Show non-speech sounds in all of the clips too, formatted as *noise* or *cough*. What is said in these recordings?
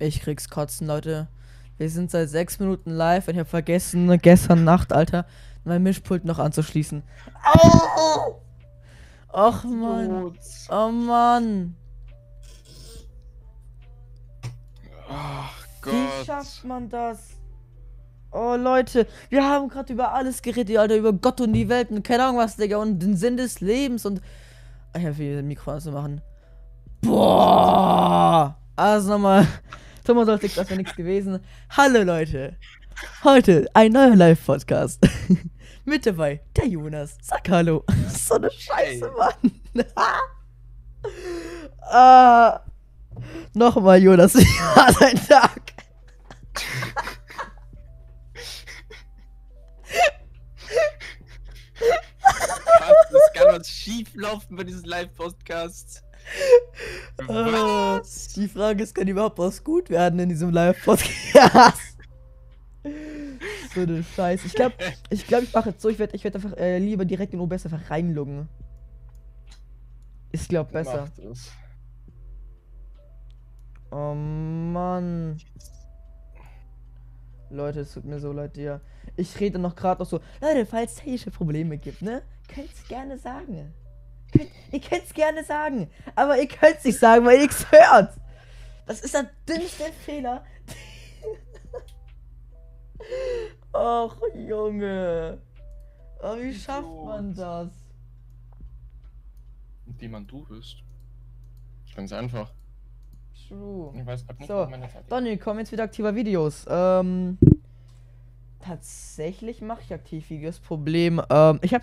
Ich krieg's kotzen, Leute. Wir sind seit sechs Minuten live und ich habe vergessen, gestern Nacht, Alter, mein Mischpult noch anzuschließen. Au! Och Mann. Oh Mann. Ach Wie Gott. schafft man das? Oh Leute, wir haben gerade über alles geredet, Alter, über Gott und die Welt und keine Ahnung was, Digga, und den Sinn des Lebens und. Ich habe hier Mikro anzumachen. Boah! Also nochmal. Thomas sollte das wäre nichts gewesen. Hallo Leute. Heute ein neuer Live-Podcast. *laughs* Mit dabei der Jonas. Sag Hallo. *laughs* So eine Scheiße, Mann. *laughs* ah, Nochmal, Jonas. Wie war dein Tag? Was? Es kann was schief laufen bei diesem Live-Podcast. Ah, Was? Die Frage ist, kann überhaupt was gut werden in diesem Live-Podcast? *laughs* so eine Scheiße. Ich glaube, ich, glaub, ich mache jetzt so, ich werde ich werd einfach äh, lieber direkt in OBS einfach reinloggen. Ist, glaub, besser. Oh Mann. Leute, es tut mir so leid, dir. Ich rede noch gerade noch so. Leute, falls es technische Probleme gibt, ne? Könnt's gerne sagen. Könnt, ihr könnt's gerne sagen. Aber ihr könnt's nicht sagen, weil ihr nichts hört. Das ist der dümmste Fehler. *laughs* Ach, Junge. Oh, wie schafft man das? Indem man du bist. Ganz einfach. True. Ich weiß nicht, So, Donny, komm jetzt wieder aktiver Videos. Ähm, tatsächlich mache ich aktiv Videos. Problem, ähm, ich hab, ich hab,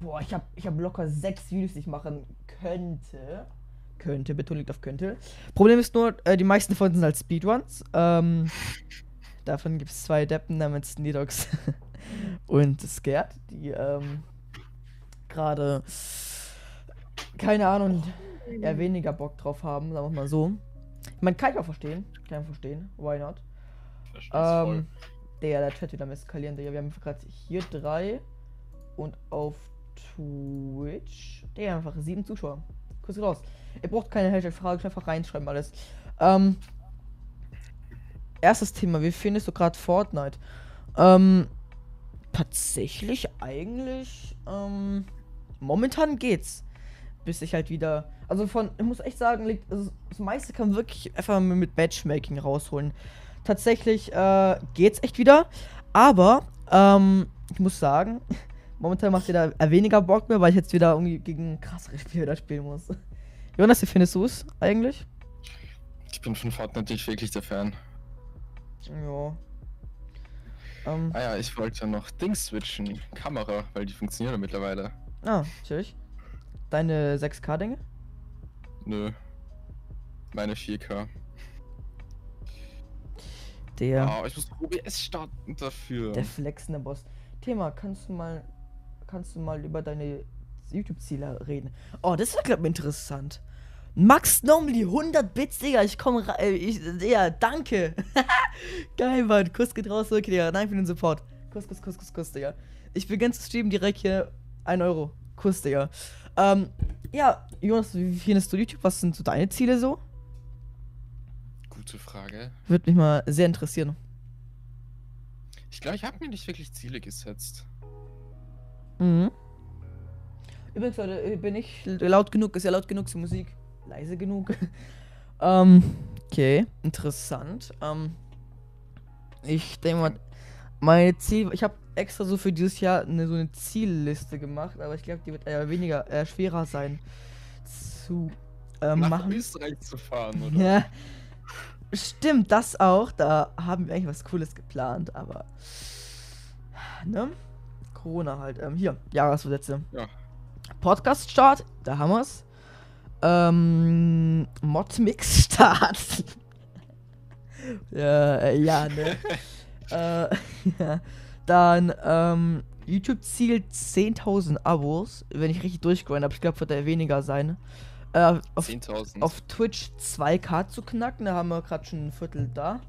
boah, ich hab, ich hab locker sechs Videos, die ich machen könnte. Könnte, liegt auf könnte. Problem ist nur, äh, die meisten davon sind halt Speedruns. Ähm, *laughs* davon gibt es zwei Deppen namens Nidox *laughs* und Scared, die, ähm, gerade, keine Ahnung, eher weniger Bock drauf haben, sagen wir mal so. Man kann ich auch verstehen. Kann ich verstehen. Why not? Ähm, der, der Chat wieder am eskalieren, Digga. Wir haben gerade hier drei und auf Twitch. Der einfach sieben Zuschauer. Kurz raus. Ihr braucht keine Hashtag-Frage, einfach reinschreiben alles. Ähm, erstes Thema, wie findest du gerade Fortnite? Ähm, tatsächlich eigentlich, ähm, momentan geht's. Bis ich halt wieder, also von, ich muss echt sagen, liegt, also das meiste kann wirklich einfach mit Matchmaking rausholen. Tatsächlich, äh, geht's echt wieder, aber, ähm, ich muss sagen, *laughs* momentan macht wieder weniger Bock mehr, weil ich jetzt wieder irgendwie gegen krassere Spieler spielen muss. Jonas, wie findest du es eigentlich? Ich bin von Fortnite nicht wirklich der Fan. Ja. Ähm, Ah ja, ich wollte noch Dings switchen. Kamera, weil die funktioniert ja mittlerweile. ah, natürlich. Deine 6K-Dinge? Nö. Meine 4K. Der, Ah, ich muss OBS starten dafür. der flexende Boss. Thema, kannst du mal, kannst du mal über deine YouTube-Ziele reden? Oh, das ist glaube ich interessant. Max normally 100 Bits, Digga, ich komme rein, äh, ich, ja, danke. *laughs* Geil, Mann, Kuss geht raus, okay, Digga, danke für den Support. Kuss, Kuss, Kuss, Kuss, Kuss, Digga. Ich beginne zu streamen direkt hier, 1 Euro. Kuss, Digga. Ähm, ja, Jonas, wie findest du YouTube? Was sind so deine Ziele so? Gute Frage. Würde mich mal sehr interessieren. Ich glaube, ich habe mir nicht wirklich Ziele gesetzt. Mhm. Übrigens, Leute, äh, bin ich laut genug? Ist ja laut genug zur Musik? Leise genug? *laughs* ähm, okay, interessant. Ähm, ich denke mal, meine Ziel, ich habe extra so für dieses Jahr eine, so eine Zielliste gemacht, aber ich glaube, die wird eher weniger, eher schwerer sein zu ähm, Nach machen. Österreich zu fahren, oder? Ja, stimmt, das auch. Da haben wir eigentlich was Cooles geplant, aber ne? Corona halt. Ähm, hier, Jahresversätze. Ja. Podcast-Start, da haben wir's. Ähm, Mod-Mix-Start. *laughs* ja, äh, ja, ne? *laughs* äh, *laughs* ja. Dann, ähm, YouTube-Ziel 10.000 Abos, wenn ich richtig durchgrind habe. Ich glaube, wird er weniger sein. Äh, auf 10.000. auf Twitch 2K zu knacken. Da haben wir gerade schon ein Viertel da.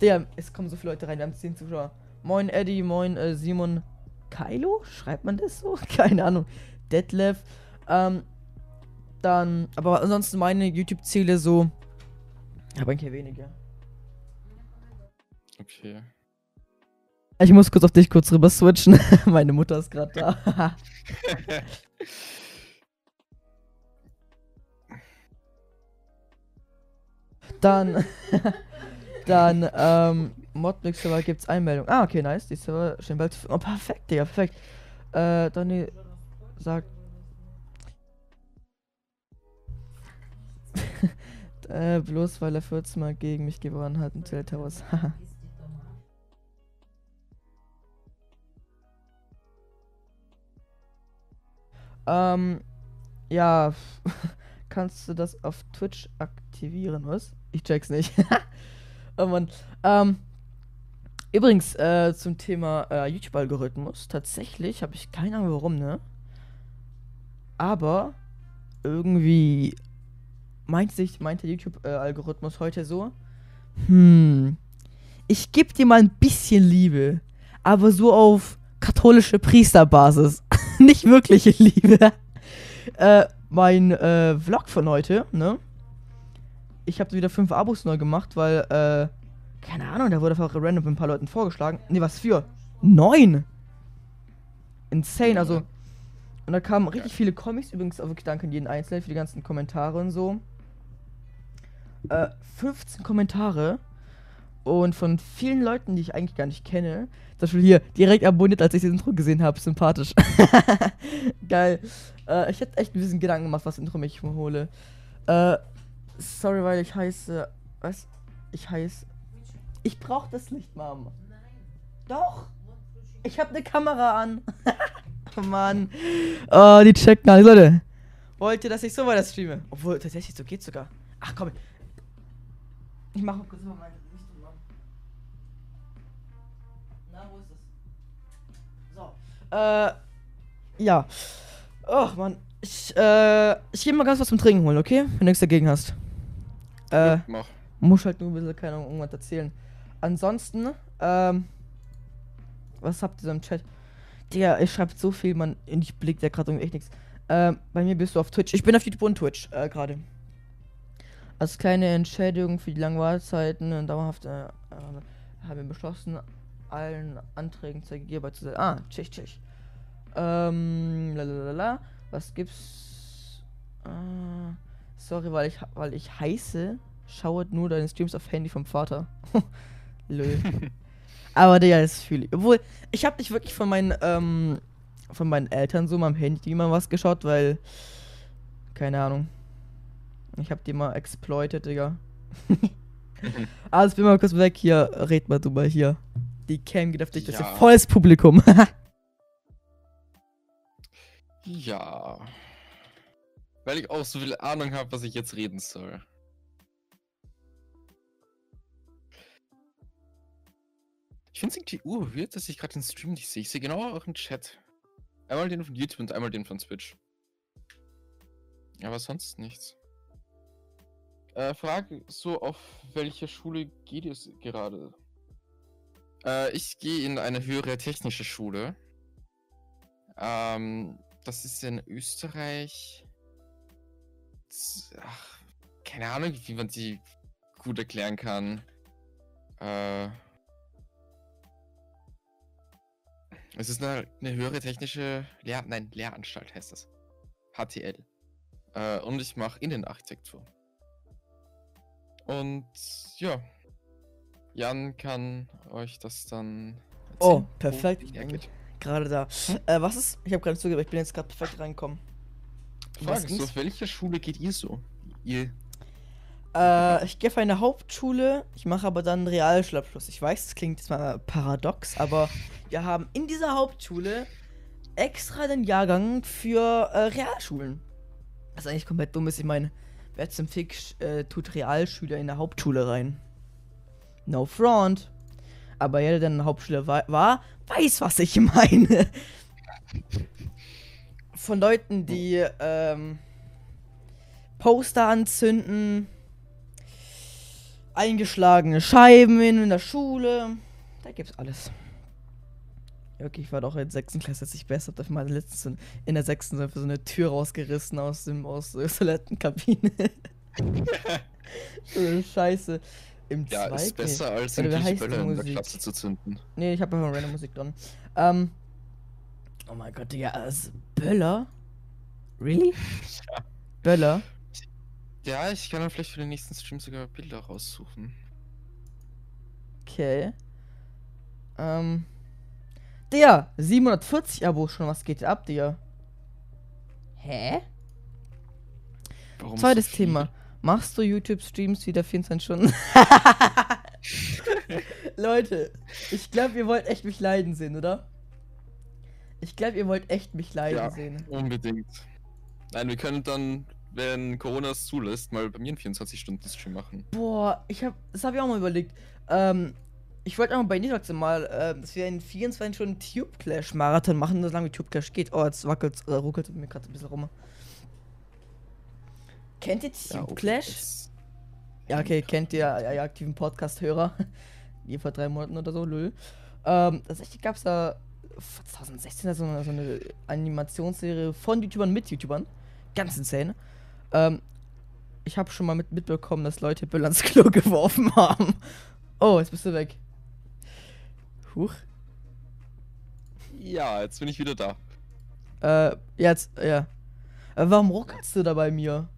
Der, es kommen so viele Leute rein, wir haben 10 Zuschauer. Moin Eddie, moin äh, Simon Kylo? Schreibt man das so? *laughs* Keine Ahnung. Detlef. Ähm, dann, aber ansonsten meine YouTube-Ziele so Aber eigentlich weniger. Okay. Ich muss kurz auf dich kurz rüber switchen. *laughs* Meine Mutter ist gerade da. *laughs* dann, dann, ähm, Modmix Server gibt's Einmeldung. Ah, okay, nice. Die Server stehen bald. Oh, perfekt, Digga, perfekt. Äh, Donny sagt. *laughs* äh, bloß weil er 14 Mal gegen mich gewonnen hat in Tilt Towers. *laughs* ähm, ja, *laughs* kannst du das auf Twitch aktivieren, was? Ich check's nicht. oh Mann. Ähm, übrigens, äh, zum Thema äh, YouTube-Algorithmus. Tatsächlich habe ich keine Ahnung warum, ne? Aber irgendwie meint sich, meint der YouTube-Algorithmus heute so, hm, ich gebe dir mal ein bisschen Liebe, aber so auf katholische Priesterbasis. *laughs* Nicht wirkliche Liebe. *laughs* äh, mein äh, Vlog von heute, ne? Ich habe wieder fünf Abos neu gemacht, weil, äh, keine Ahnung, da wurde einfach random ein paar Leuten vorgeschlagen. Ne, was für? Neun! Insane, also. Und da kamen richtig viele Comics, übrigens auch wirklich danke an jeden Einzelnen für die ganzen Kommentare und so. Äh, 15 Kommentare. Und von vielen Leuten, die ich eigentlich gar nicht kenne. Zum Beispiel hier, direkt abonniert, als ich das Intro gesehen habe. Sympathisch. *laughs* Geil. Äh, ich hätte echt ein bisschen Gedanken gemacht, was Intro mich hole. Äh, sorry, weil ich heiße. Was? Ich heiße. Ich brauche das nicht, Mom. Doch. Ich habe eine Kamera an. *laughs* oh Mann. Oh, die checken alles, Leute. Wollt ihr, dass ich so weiter streame? Obwohl, tatsächlich, so geht's sogar. Ach komm. Ich mache kurz mal mein Gesicht um. Na, wo ist es? So. Äh. Ja. Oh, Mann. Ich, äh. Ich geh mal ganz was zum Trinken holen, okay? Wenn du nichts dagegen hast. Äh. Mach. Muss halt nur ein bisschen, keine Ahnung, irgendwas erzählen. Ansonsten, ähm. Was habt ihr so im Chat? Digga, ich schreibt so viel, man. Ich blick da gerade irgendwie echt nichts. Ähm, bei mir bist du auf Twitch. Ich bin auf YouTube und Twitch, äh, gerade. Als kleine Entschädigung für die langen Wartezeiten und dauerhaft äh, äh, haben wir beschlossen, allen Anträgen zur Gegebenheit zu sein. Ah, tschich, tschich. Ähm, lalalala. Was gibt's? Äh, sorry, weil ich, weil ich heiße, schaut nur deine Streams auf Handy vom Vater. *laughs* Lol. *laughs* Aber der ist fühle ich. Obwohl, ich habe nicht wirklich von meinen, ähm, von meinen Eltern so mal am Handy mal was geschaut, weil. Keine Ahnung. Ich hab die mal exploited, Digga. *laughs* Alles bin mal kurz weg hier. Red mal du mal hier. Die Cam geht auf dich, das ist Ja. ja volles Publikum. *laughs* Ja. Weil ich auch so viel Ahnung habe, was ich jetzt reden soll. Ich finde es irgendwie urweird, dass ich gerade den Stream nicht sehe. Ich sehe genau euren Chat. Einmal den von YouTube und einmal den von Twitch. Aber sonst nichts. Äh, Frage so, auf welche Schule geht es gerade? Äh, ich gehe in eine höhere technische Schule. Ähm, das ist in Österreich. Ach, keine Ahnung, wie man die gut erklären kann. Äh, es ist eine, eine höhere technische Lehr Nein, Lehranstalt heißt das. HTL. Äh, und ich mache Innenarchitektur. Und ja, Jan kann euch das dann. Oh, erzählen, wo perfekt. gerade da. Äh, was ist? Ich habe gerade zugehört, ich bin jetzt gerade perfekt reingekommen. Was Frage ist so, auf welche Schule geht ihr so? Ihr. Äh, ich gehe auf eine Hauptschule, ich mache aber dann einen Realschulabschluss. Ich weiß, das klingt jetzt mal paradox, aber wir haben in dieser Hauptschule extra den Jahrgang für äh, Realschulen. Was eigentlich komplett dumm ist. Ich meine, wer zum Fick äh, tut Realschüler in der Hauptschule rein? No front. Aber jeder, der in der Hauptschule wa war, weiß, was ich meine. Von Leuten, die ähm, Poster anzünden, eingeschlagene Scheiben in der Schule. Da gibt's alles. Okay, ich war doch in der sechsten Klasse, als ich besser habe, mal letztens in- in der sechsten so einfach so eine Tür rausgerissen aus dem aus der *laughs* Toilettenkabine. Äh, Scheiße. Im Ja, ist Zweig- besser als heißt die Böller in der? Klasse zu zünden. Nee, ich habe einfach random Musik dran. Ähm. Oh mein Gott, Digga, also Böller? Really? *laughs* Ja. Böller? Ja, ich kann dann vielleicht für den nächsten Stream sogar Bilder raussuchen. Okay. Ähm. Der 740 Abo schon, was geht ab, Digga? Hä? Warum so Zweites viel? Thema. Machst du YouTube-Streams wieder 24 Stunden? *laughs* Leute, ich glaube, ihr wollt echt mich leiden sehen, oder? Ich glaube, ihr wollt echt mich leiden Ja. sehen. Unbedingt. Nein, wir können dann, wenn Corona es zulässt, mal bei mir einen 24-Stunden-Stream machen. Boah, ich hab, das habe ich auch mal überlegt. Ähm, ich wollte auch mal bei Nitrox mal, äh, dass wir einen 24 Stunden Tube Clash Marathon machen, solange wie Tube Clash geht. Oh, jetzt wackelt, äh, ruckelt mir gerade ein bisschen rum. Kennt ihr Tube okay, Clash? Ja, okay, kennt ihr ja, ja, aktiven Podcast-Hörer. *laughs* Die vor drei Monaten oder so, lol. Ähm, tatsächlich gab es da 2016 so eine, so eine Animationsserie von YouTubern mit YouTubern. Ganz insane. Ähm, ich habe schon mal mit, mitbekommen, dass Leute Böll ans Klo *laughs* geworfen haben. Oh, jetzt bist du weg. Huch. Ja, jetzt bin ich wieder da. Äh, jetzt, ja. Äh, warum ruckelst du da bei mir?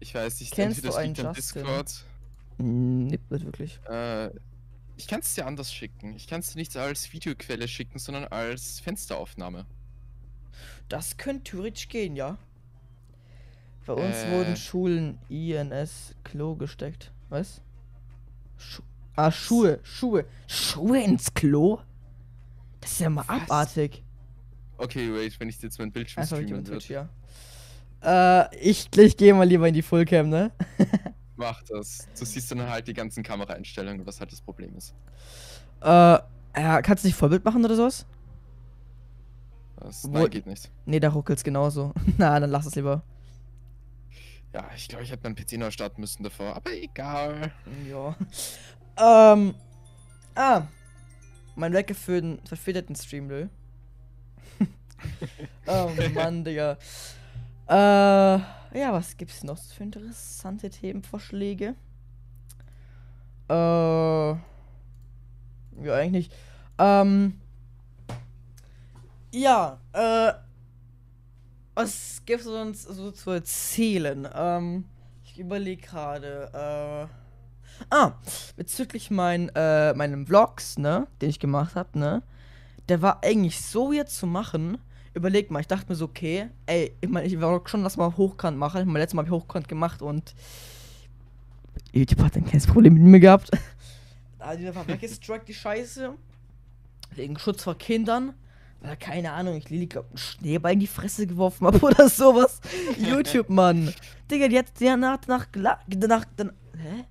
Ich weiß nicht, Kennst entweder du das einen liegt Justin? Discord. Hm, nicht wirklich. Äh, ich kann es dir anders schicken. Ich kann es dir nicht als Videoquelle schicken, sondern als Fensteraufnahme. Das könnte theoretisch gehen, ja. Bei uns Äh. wurden Schulen INS Klo gesteckt. Was? Schu ah, Schuhe, Schuhe. Schuhe ins Klo? Das ist ja mal Was? abartig. Okay, wait, wenn ich jetzt mein Bildschirm Einfach streamen Twitch, ja. Äh, ich, ich gehe mal lieber in die Fullcam, ne? *laughs* Mach das. Du siehst dann halt die ganzen Kameraeinstellungen, was halt das Problem ist. Äh, ja, kannst du nicht Vollbild machen oder sowas? Das, Wo- nein, geht nicht. Nee, da ruckelt's genauso. *laughs* Na, dann lass es lieber. Ja, ich glaube, ich hätte meinen PC neu starten müssen davor, aber egal. Ja. Ähm. Ah. Mein Wecker für den Stream, lol. oh Mann, Digga. Äh, ja, was gibt's noch für interessante Themenvorschläge? Äh. Ja, eigentlich nicht. Ähm. Ja, äh. Was gibt's uns so zu erzählen? Ähm. Ich überlege gerade, äh. Ah, bezüglich mein, äh, meinen Vlogs, ne, den ich gemacht habe, ne, der war eigentlich so weird zu machen. Überleg mal, ich dachte mir so, okay, ey, ich meine, ich will schon lass mal hochkant machen. Mein letztes Mal habe ich hochkant gemacht und YouTube hat ein kleines Problem mit mir gehabt. Da *laughs* hat die einfach *laughs* weggestruckt, die Scheiße. Wegen Schutz vor Kindern. Keine Ahnung, ich glaub, einen Schneeball in die Fresse geworfen habe *laughs* oder sowas. YouTube, Mann. Digga, die hat danach, danach, danach, danach, hä?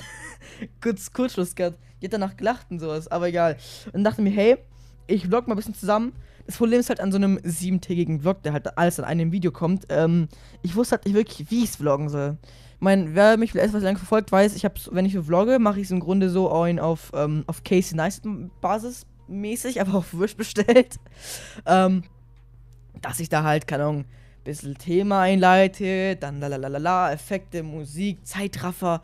*laughs* kurz Kurzschluss gehabt. Die hat danach gelacht und sowas, aber egal. Und dachte mir, hey, ich vlog mal ein bisschen zusammen. Das Problem ist halt an so einem siebentägigen Vlog, der halt alles an einem Video kommt. Ähm, ich wusste halt nicht wirklich, wie ich es vloggen soll. Ich meine, wer mich etwas länger verfolgt, weiß, ich habe, wenn ich so vlogge, mache ich es im Grunde so auf, ähm, auf Casey Neistat Basis mäßig, aber auf Wish bestellt. ähm, dass ich da halt, keine Ahnung, bisschen Thema einleite, dann lalalala, Effekte, Musik, Zeitraffer.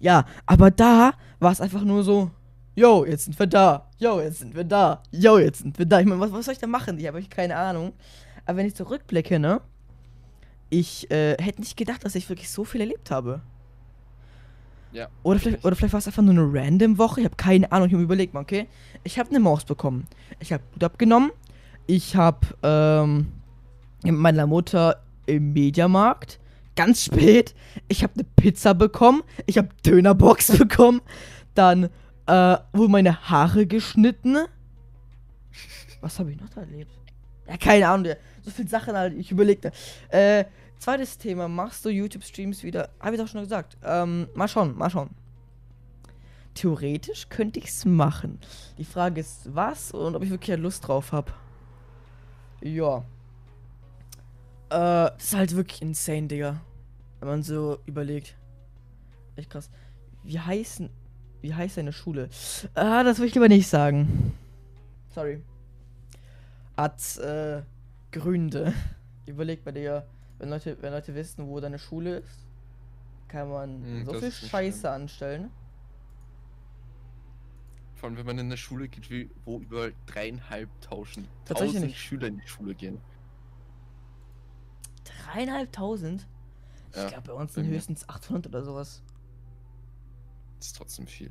Ja, aber da war es einfach nur so, yo, jetzt sind wir da, yo, jetzt sind wir da, yo, jetzt sind wir da. Ich meine, was, was soll ich da machen? Ich habe ich keine Ahnung. Aber wenn ich zurückblicke, ne, ich äh, hätte nicht gedacht, dass ich wirklich so viel erlebt habe. Ja. Oder vielleicht, oder vielleicht war es einfach nur eine random Woche. Ich habe keine Ahnung. Ich habe mir überlegt, okay, ich habe eine Maus bekommen. Ich habe Blut abgenommen. Ich habe ähm, mit meiner Mutter im Mediamarkt ganz spät. Ich habe eine Pizza bekommen. Ich habe Dönerbox *laughs* bekommen. Dann äh, wurden meine Haare geschnitten. Was habe ich noch da erlebt? Ja, keine Ahnung. So viele Sachen halt. Ich überlegte. Äh, zweites Thema. Machst du YouTube-Streams wieder? Habe ich doch schon gesagt. Ähm, mal schauen, mal schauen. Theoretisch könnte ich es machen. Die Frage ist, was und ob ich wirklich Lust drauf habe. Ja. Äh, das ist halt wirklich insane, Digga. Wenn man so überlegt. Echt krass. Wie heißen. Wie heißt deine Schule? Ah, das will ich lieber nicht sagen. Sorry. Hat äh, Gründe. *laughs* Überleg bei dir, wenn Leute, wenn Leute wissen, wo deine Schule ist, kann man Hm, so viel Scheiße schlimm. anstellen. Vor allem, wenn man in eine Schule geht, wie, wo überall dreieinhalbtausend Tatsächlich nicht. Schüler in die Schule gehen. Dreieinhalbtausend? Ich Ja, glaube, bei uns sind höchstens 800 oder sowas. Das ist trotzdem viel.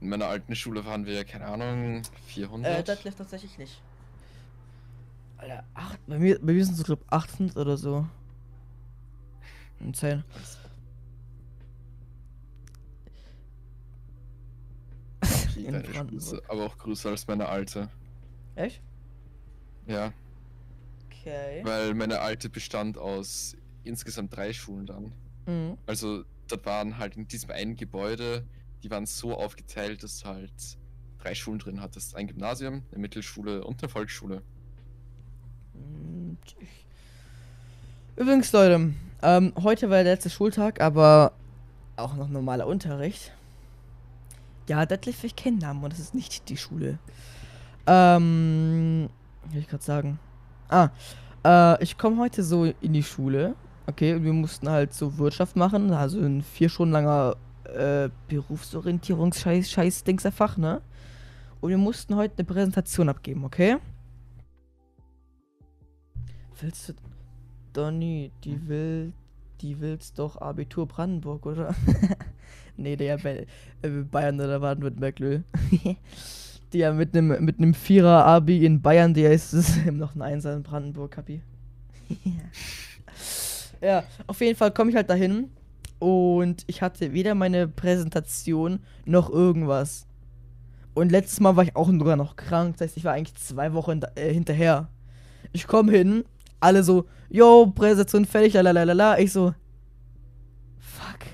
In meiner alten Schule waren wir, keine Ahnung, 400. Äh, das läuft tatsächlich nicht. Alter, acht, bei mir, bei mir sind es, glaube 800 oder so. Und 10. Okay, in deine aber auch größer als meine alte. Echt? Ja, Okay. weil meine alte bestand aus insgesamt drei Schulen dann. Mhm. Also, das waren halt in diesem einen Gebäude, die waren so aufgeteilt, dass du halt drei Schulen drin hattest. Ein Gymnasium, eine Mittelschule und eine Volksschule. Übrigens, Leute, ähm, heute war der letzte Schultag, aber auch noch normaler Unterricht. Ja, Detlef, ich kenne Namen und das ist nicht die Schule. Ähm, will ich gerade sagen? Ah, äh, ich komme heute so in die Schule, okay, und wir mussten halt so Wirtschaft machen, also ein vier Stunden langer äh, Berufsorientierungs-Scheiß-Dingser Fach, Und wir mussten heute eine Präsentation abgeben, okay? Willst du. Donny, die will. Die willst doch Abitur Brandenburg, oder? *laughs* nee, der Be äh, Bayern oder Baden-Württemberg, ja mit einem *laughs* mit einem Vierer Abi in Bayern, der ist es noch ein Einser in Brandenburg, Kapi. ja, auf jeden Fall komme ich halt dahin und ich hatte weder meine Präsentation noch irgendwas. Und letztes Mal war ich auch sogar noch krank, das heißt, ich war eigentlich zwei Wochen äh, hinterher. Ich komme hin, alle so, yo, Präsentation fertig, lalalala. Ich so, fuck.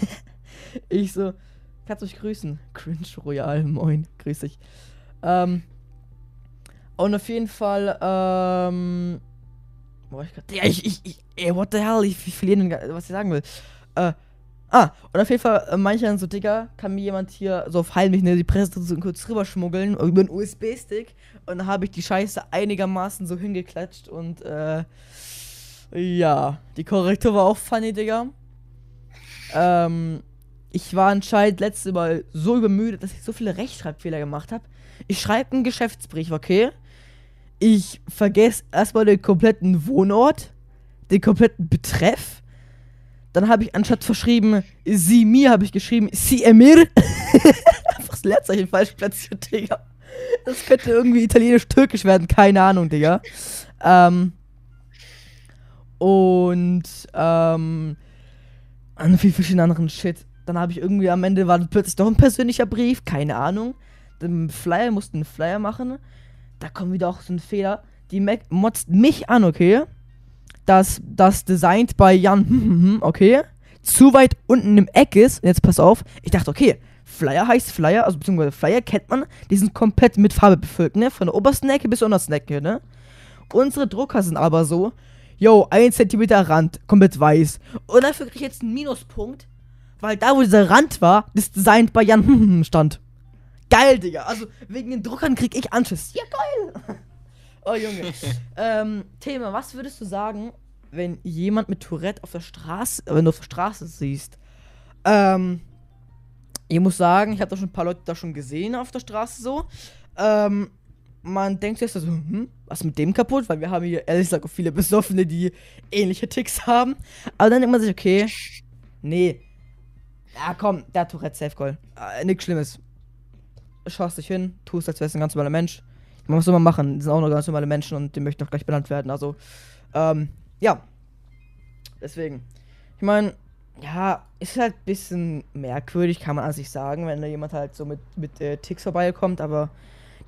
*laughs* ich so, kannst mich grüßen. Cringe Royal, moin, grüß dich. Ähm, und auf jeden Fall, ähm, war ich grad? Ja, ich, ich, ich, ey, what the hell, ich, ich verliere, was ich sagen will. Äh, ah, und auf jeden Fall, äh, manche dann so, Digga, kann mir jemand hier so auf heimlich, ne, die Präsentation kurz rüberschmuggeln, über einen USB-Stick. Und dann habe ich die Scheiße einigermaßen so hingeklatscht und, äh, ja, die Korrektur war auch funny, Digga. Ähm, ich war anscheinend letzte Mal so übermüdet, dass ich so viele Rechtschreibfehler gemacht habe. Ich schreibe einen Geschäftsbrief, okay? Ich vergesse erstmal den kompletten Wohnort, den kompletten Betreff. Dann habe ich anstatt verschrieben, sie mir, habe ich geschrieben, sie emir. *laughs* Einfach das Leerzeichen falsch platziert, Digga. Das könnte irgendwie italienisch-türkisch werden, keine Ahnung, Digga. Ähm. Und, ähm. An viel verschiedenen anderen Shit. Dann habe ich irgendwie am Ende war plötzlich doch ein persönlicher Brief, keine Ahnung. Dem Flyer mussten einen Flyer machen. Da kommt wieder auch so ein Fehler. Die Mac motzt mich an, okay? Dass das designt bei Jan, okay? Zu weit unten im Eck ist. Und jetzt pass auf. Ich dachte, okay, Flyer heißt Flyer, also beziehungsweise Flyer kennt man. Die sind komplett mit Farbe befüllt, ne? Von der obersten Ecke bis zur untersten Ecke, ne? Unsere Drucker sind aber so, yo, 1 cm Rand, komplett weiß. Und dafür krieg ich jetzt einen Minuspunkt, weil da, wo dieser Rand war, das Design bei Jan stand. Geil, Digga. Also wegen den Druckern krieg ich Anschiss. Ja, geil. *laughs* oh, Junge. *laughs* ähm, Thema, was würdest du sagen, wenn jemand mit Tourette auf der Straße, wenn du auf der Straße siehst? Ähm, ich muss sagen, ich habe da schon ein paar Leute da schon gesehen auf der Straße so. Ähm, man denkt sich so, hm, was ist mit dem kaputt? Weil wir haben hier ehrlich gesagt auch viele Besoffene, die ähnliche Ticks haben. Aber dann denkt man sich, okay, nee. Ja, komm, der Tourette Safe Call. Äh, nix Schlimmes. Schaust dich hin, tust, als wärst du ein ganz normaler Mensch. Man muss immer machen, die sind auch noch ganz normale Menschen und die möchten auch gleich benannt werden. Also, ähm, ja. Deswegen. Ich meine, ja, ist halt ein bisschen merkwürdig, kann man an sich sagen, wenn da jemand halt so mit, mit äh, Ticks vorbeikommt, aber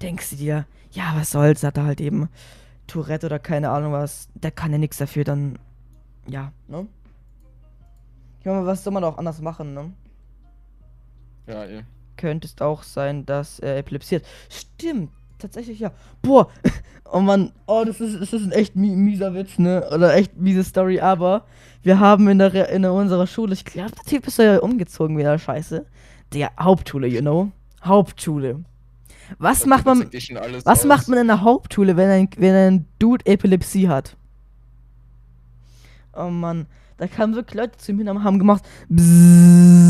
denkst du dir, ja, was soll's, hat er halt eben Tourette oder keine Ahnung was, der kann ja nichts dafür, dann, ja, ne? Ich meine, was soll man auch anders machen, ne? Ja, eh. Könnte es auch sein, dass er epilepsiert. Stimmt, tatsächlich ja. Boah, *laughs* oh Mann, oh, das ist, das ist ein echt mi mieser Witz, ne? Oder echt miese Story, aber wir haben in, der, in unserer Schule, ich glaube, der Typ ist ja umgezogen wieder, scheiße. Der Hauptschule, you know? Hauptschule. Was Das macht man, was aus. macht man in der Hauptschule, wenn ein, wenn ein Dude Epilepsie hat? Oh Mann, Da kamen wirklich Leute zu mir und haben gemacht, bzzz,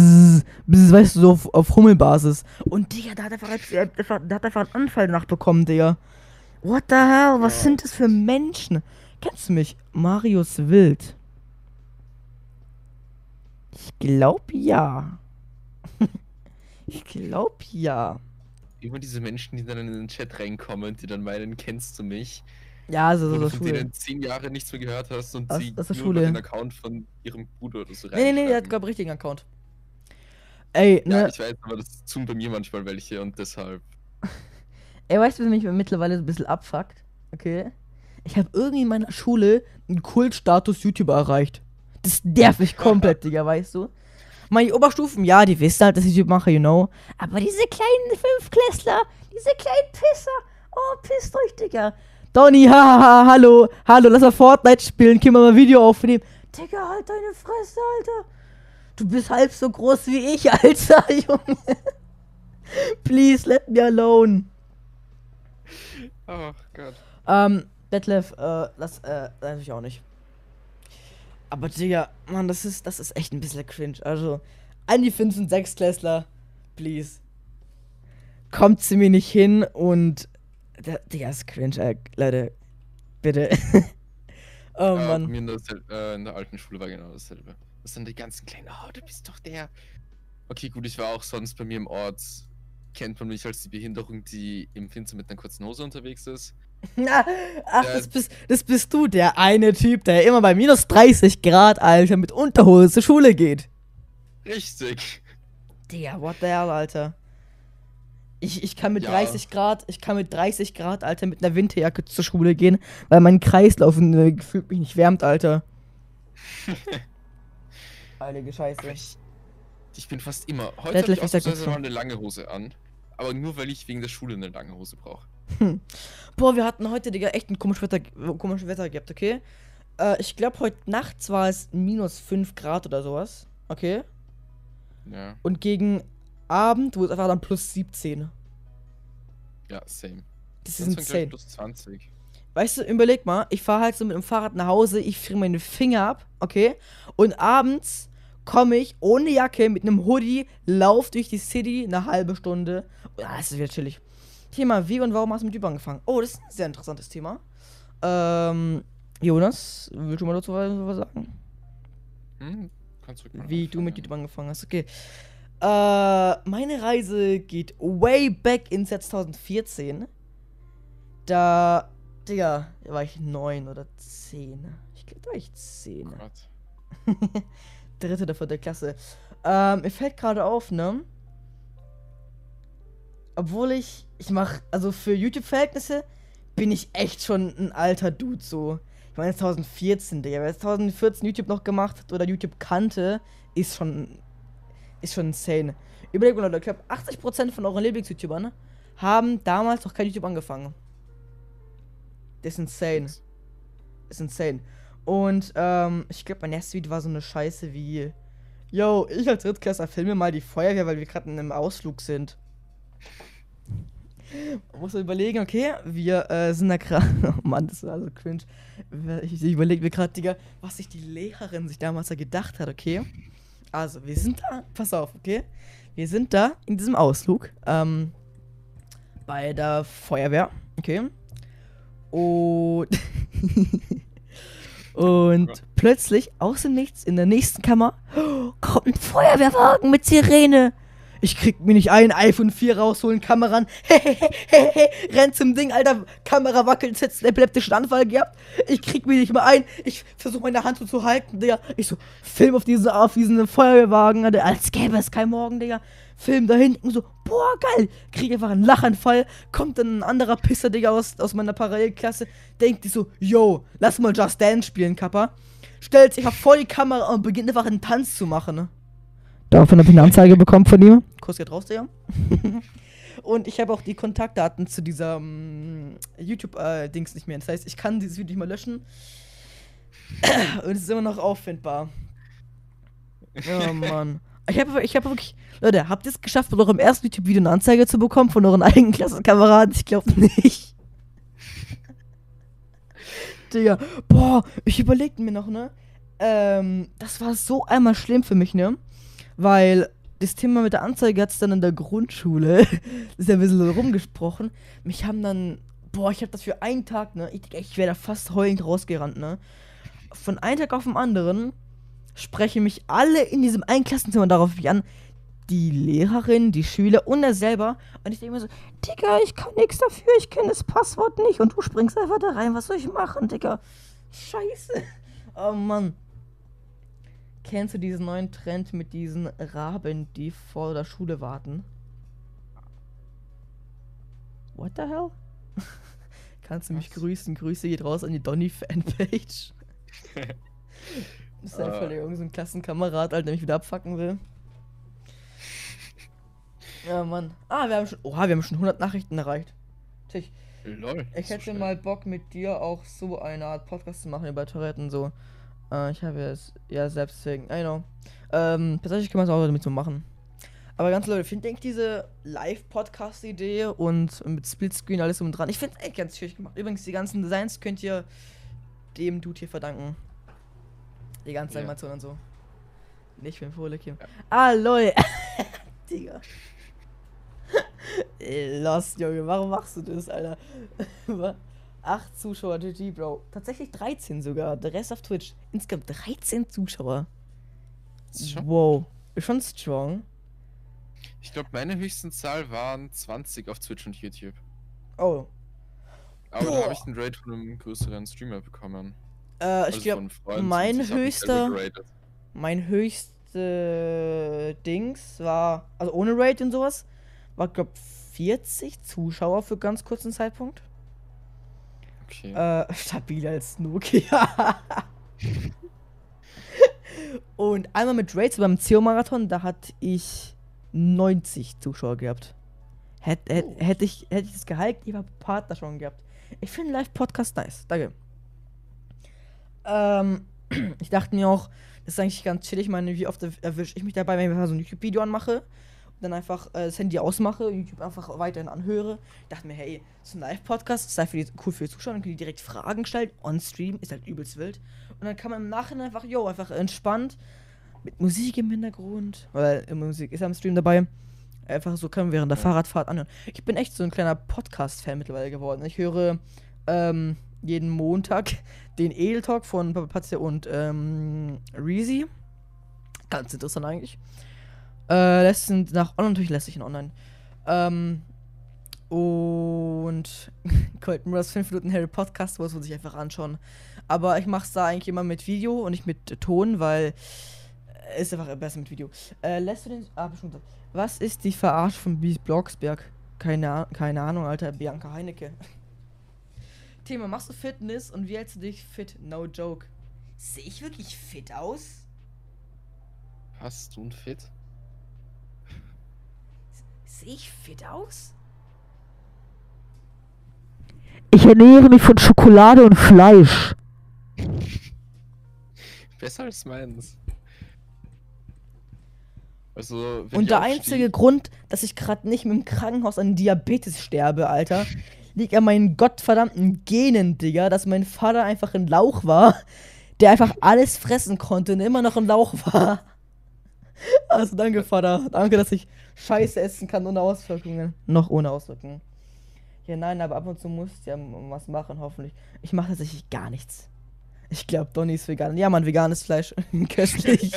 bzzz, weißt du, so auf, auf Hummelbasis. Und Digga, da hat einfach, äh, da hat einfach einen Anfall nachbekommen, Digga. What the hell? Was Ja. sind das für Menschen? Kennst du mich? Marius Wild. Ich glaub ja. *laughs* ich glaub ja. Immer diese Menschen, die dann in den Chat reinkommen, die dann meinen, kennst du mich? Ja, also so, so von Schule. denen zehn Jahre nichts mehr gehört hast und Aus- sie aus der nur Schule. den Account von ihrem Bruder oder so Nee, nee, nee, der hat, reinschreiben. glaub ich, richtigen Account. Ey, Ja, ne? ich weiß, aber das tun bei mir manchmal welche und deshalb. *laughs* Ey, weißt du, was mich mittlerweile so ein bisschen abfuckt? Okay? Ich habe irgendwie in meiner Schule einen Kultstatus YouTuber erreicht. Das nervt mich komplett, *laughs* Digga, weißt du? Meine Oberstufen, ja, die wissen halt, dass ich YouTube mache, you know. Aber diese kleinen Fünfklässler, diese kleinen Pisser, oh, pisst euch, Digga. Donny, hahaha, hallo, hallo, lass mal Fortnite spielen, können wir mal ein Video aufnehmen. Digga, halt deine Fresse, Alter. Du bist halb so groß wie ich, *laughs* Alter, Junge. Please, let me alone. Oh Gott. Ähm, Detlef, äh, das, äh, natürlich auch nicht. Aber Digga, Mann, das ist, das ist echt ein bisschen cringe. Also, an die 5 und 6 Klässler, please. Kommt zu mir nicht hin und. Da, Digga, ist cringe, äh, Leute. Bitte. *laughs* oh Äh, Mann. Mir in der, äh, in der alten Schule war genau dasselbe. Das sind die ganzen kleinen, oh, du bist doch der. Okay, gut, ich war auch sonst bei mir im Ort. Kennt man mich als die Behinderung, die im Winter mit einer kurzen Hose unterwegs ist. Ah, *laughs* Ach, Ja. das bist, das bist du, der eine Typ, der immer bei minus 30 Grad, Alter, mit Unterhose zur Schule geht. Richtig. Digga, what the hell, Alter. Ich, ich kann mit Ja. 30 Grad, ich kann mit 30 Grad, Alter, mit einer Winterjacke zur Schule gehen, weil mein Kreislauf äh, gefühlt mich nicht wärmt, Alter. *laughs* Heilige Scheiße. Ich, ich bin fast immer. Heute habe ich ausnahmsweise mal eine lange Hose an. Aber nur weil ich wegen der Schule eine lange Hose brauche. Boah, wir hatten heute, Digga, echt ein komisches Wetter, komisches Wetter gehabt, okay? Äh, ich glaube, heute nachts war es minus 5 Grad oder sowas, okay? Ja, Und gegen Abend wurde es einfach dann plus 17. ja, same. Das ist insane. plus 20. Weißt du, überleg mal, ich fahre halt so mit dem Fahrrad nach Hause, ich friere meine Finger ab, okay? Und abends komme ich ohne Jacke mit einem Hoodie, lauf durch die City eine halbe Stunde. Ja, das ist wieder chillig. Thema, wie und warum hast du mit YouTube angefangen? Oh, das ist ein sehr interessantes Thema. Ähm, Jonas, willst du mal dazu was sagen? Hm? Kannst du Wie du mit. YouTube angefangen hast, okay. Äh, meine Reise geht way back ins Jahr 2014. Da, Digga, da war ich neun oder zehn. Ich glaube, da war ich zehn. Gott. *laughs* Dritte oder vierte Klasse. Ähm, mir fällt gerade auf, ne? Obwohl ich, ich mach, also für YouTube-Verhältnisse bin ich echt schon ein alter Dude so. Ich meine 2014, Digga. Wer 2014 YouTube noch gemacht hat oder YouTube kannte, ist schon, ist schon insane. Überlegt mal, Leute, ich glaube 80% von euren Lieblings-YouTubern haben damals noch kein YouTube angefangen. Das ist insane. Ist insane. Und ähm, ich glaube, mein erstes Video war so eine Scheiße wie: Yo, ich als Drittklässler filme mal die Feuerwehr, weil wir gerade in einem Ausflug sind. Man muss überlegen, okay, wir äh, sind da gerade. *laughs* Oh Mann, das war so cringe. Ich, ich überlege mir gerade, Digga, was sich die Lehrerin sich damals da gedacht hat, okay? Also, wir sind da, pass auf, okay? Wir sind da in diesem Ausflug, ähm, bei der Feuerwehr, okay? Und. *laughs* Und Gott. plötzlich, aus dem Nichts, in der nächsten Kammer, *gasps* kommt ein Feuerwehrwagen mit Sirene. Ich krieg mir nicht ein, iPhone 4 rausholen, Kamera an, *laughs* renn zum Ding, Alter, Kamera wackelt, jetzt einen epileptischen Anfall gehabt. Ich krieg mir nicht mal ein, ich versuche meine Hand so zu halten, Digga. Ich so, film auf diesen, auf diesen Feuerwehrwagen, Alter, als gäbe es kein Morgen, Digga. Film da hinten, so, boah, geil. Krieg einfach einen Lachanfall, kommt dann ein anderer Pisser, Digga, aus, aus meiner Parallelklasse, denkt sich so, yo, lass mal Just Dance spielen, Kappa. Stellt sich einfach vor die Kamera und beginnt einfach einen Tanz zu machen, ne? Daraufhin habe ich eine Anzeige bekommen von ihm. Kurs geht raus, Digga. *laughs* und ich habe auch die Kontaktdaten zu dieser mm, YouTube-Dings nicht mehr. Das heißt, ich kann dieses Video nicht mal löschen. und es ist immer noch auffindbar. *laughs* Oh Mann. Ich habe ich hab wirklich. Leute, habt ihr es geschafft, bei eurem ersten YouTube-Video eine Anzeige zu bekommen von euren *laughs* eigenen Klassenkameraden? Ich glaube nicht. Digga, boah, ich überlegte mir noch, ne? Ähm, das war so einmal schlimm für mich, ne? Weil das Thema mit der Anzeige hat es dann in der Grundschule, *laughs* ist ja ein bisschen rumgesprochen. Mich haben dann, boah, ich habe das für einen Tag, ne? Ich, ich wäre da fast heulend rausgerannt, ne? Von einem Tag auf den anderen sprechen mich alle in diesem einen Klassenzimmer darauf an, die Lehrerin, die Schüler und er selber. Und ich denke mir so, Digga, ich kann nichts dafür, ich kenne das Passwort nicht. Und du springst einfach da rein, was soll ich machen, Digga? Scheiße. Oh Mann. Kennst du diesen neuen Trend mit diesen Raben, die vor der Schule warten? What the hell? *laughs* Kannst du mich Was? grüßen? Grüße geht raus an die Donny-Fanpage. *laughs* Das ist einfach Äh. irgend so ein Klassenkamerad, Alter, der mich wieder abfacken will. Ja, Mann. Ah, wir haben schon. Oha, wir haben schon 100 Nachrichten erreicht. Tisch. Lol. Ich so hätte schnell. mal Bock mit dir auch so eine Art Podcast zu machen über Tourette und so. Äh, ich habe es ja selbst deswegen. I know. Ähm, tatsächlich können wir es auch damit so machen. Aber ganz Leute, finde ich diese Live-Podcast-Idee und mit Splitscreen alles um dran. Ich finde es echt ganz schwierig gemacht. Übrigens, die ganzen Designs könnt ihr dem Dude hier verdanken. Die ganze Ja. Animation und so. Nicht für den Fohlekim. Ja. Ah, lol. *laughs* Digga. Ey, Lost, Junge, warum machst du das, Alter? *laughs* Acht Zuschauer, GG, Bro. Tatsächlich 13 sogar. Der Rest auf Twitch. Insgesamt 13 Zuschauer. Schon- Wow. Ist schon strong. Ich glaube, meine höchsten Zahl waren 20 auf Twitch und YouTube. Oh. Aber da Boah. habe ich einen Raid von einem größeren Streamer bekommen. Äh, Also ich glaube, von Freunden, mein höchster- mein höchste Dings war, also ohne Raid und sowas, war, glaub 40 Zuschauer für ganz kurzen Zeitpunkt. Okay. Äh, *laughs* stabiler als Nokia. *laughs* Und einmal mit Raids beim CO-Marathon, da hatte ich 90 Zuschauer gehabt. Hätte hätt, Oh. hätt ich, hätt ich das gehalten, ich habe Partner schon gehabt. Ich finde Live-Podcast nice. Danke. Ähm, *clears throat* ich dachte mir auch, das ist eigentlich ganz chillig. Ich meine, wie oft erwische ich mich dabei, wenn ich so ein YouTube-Video anmache und dann einfach äh, das Handy ausmache, YouTube einfach weiterhin anhöre. Ich dachte mir, hey, so ein Live-Podcast ist halt für die, cool für die Zuschauer, dann können die direkt Fragen stellen. On-Stream ist halt übelst wild. Und dann kann man im Nachhinein einfach, yo, einfach entspannt mit Musik im Hintergrund, weil immer Musik ist ja im Stream dabei. Einfach so kann man während der Ja. Fahrradfahrt anhören. Ich bin echt so ein kleiner Podcast-Fan mittlerweile geworden. Ich höre ähm, jeden Montag den Edel Talk von Papa Patze und ähm, Reezy. Ganz interessant eigentlich. Äh, sind nach online natürlich lässt sich in online. Ähm, und *laughs* Colton Murray's 5 Minuten Harry Podcast, wo es sich einfach anschauen. Aber ich mache es da eigentlich immer mit Video und nicht mit Ton, weil äh, ist einfach besser mit Video. Äh, lässt du den. Ah, bestimmt. Was ist die Verarsche von Bies Blocksberg? Keine, keine Ahnung, Alter. Bianca Heinecke. *laughs* Thema, machst du Fitness und wie hältst du dich fit? No joke. Sehe ich wirklich fit aus? Hast du ein Fit? Sehe ich fit aus? Ich ernähre mich von Schokolade und Fleisch. *laughs* Besser als meins. Also, Und der einzige Grund, dass ich gerade nicht mit dem Krankenhaus an Diabetes sterbe, Alter, *laughs* liegt an meinen gottverdammten Genen, Digga, dass mein Vater einfach ein Lauch war, der einfach alles fressen konnte und immer noch ein Lauch war. Also danke, Vater. Danke, dass ich Scheiße essen kann ohne Auswirkungen. Noch ohne Auswirkungen. Ja, nein, aber ab und zu musst du ja was machen, hoffentlich. Ich mache tatsächlich gar nichts. Ich glaube, Donny ist vegan. Ja, Mann, veganes Fleisch. *laughs* Köstlich.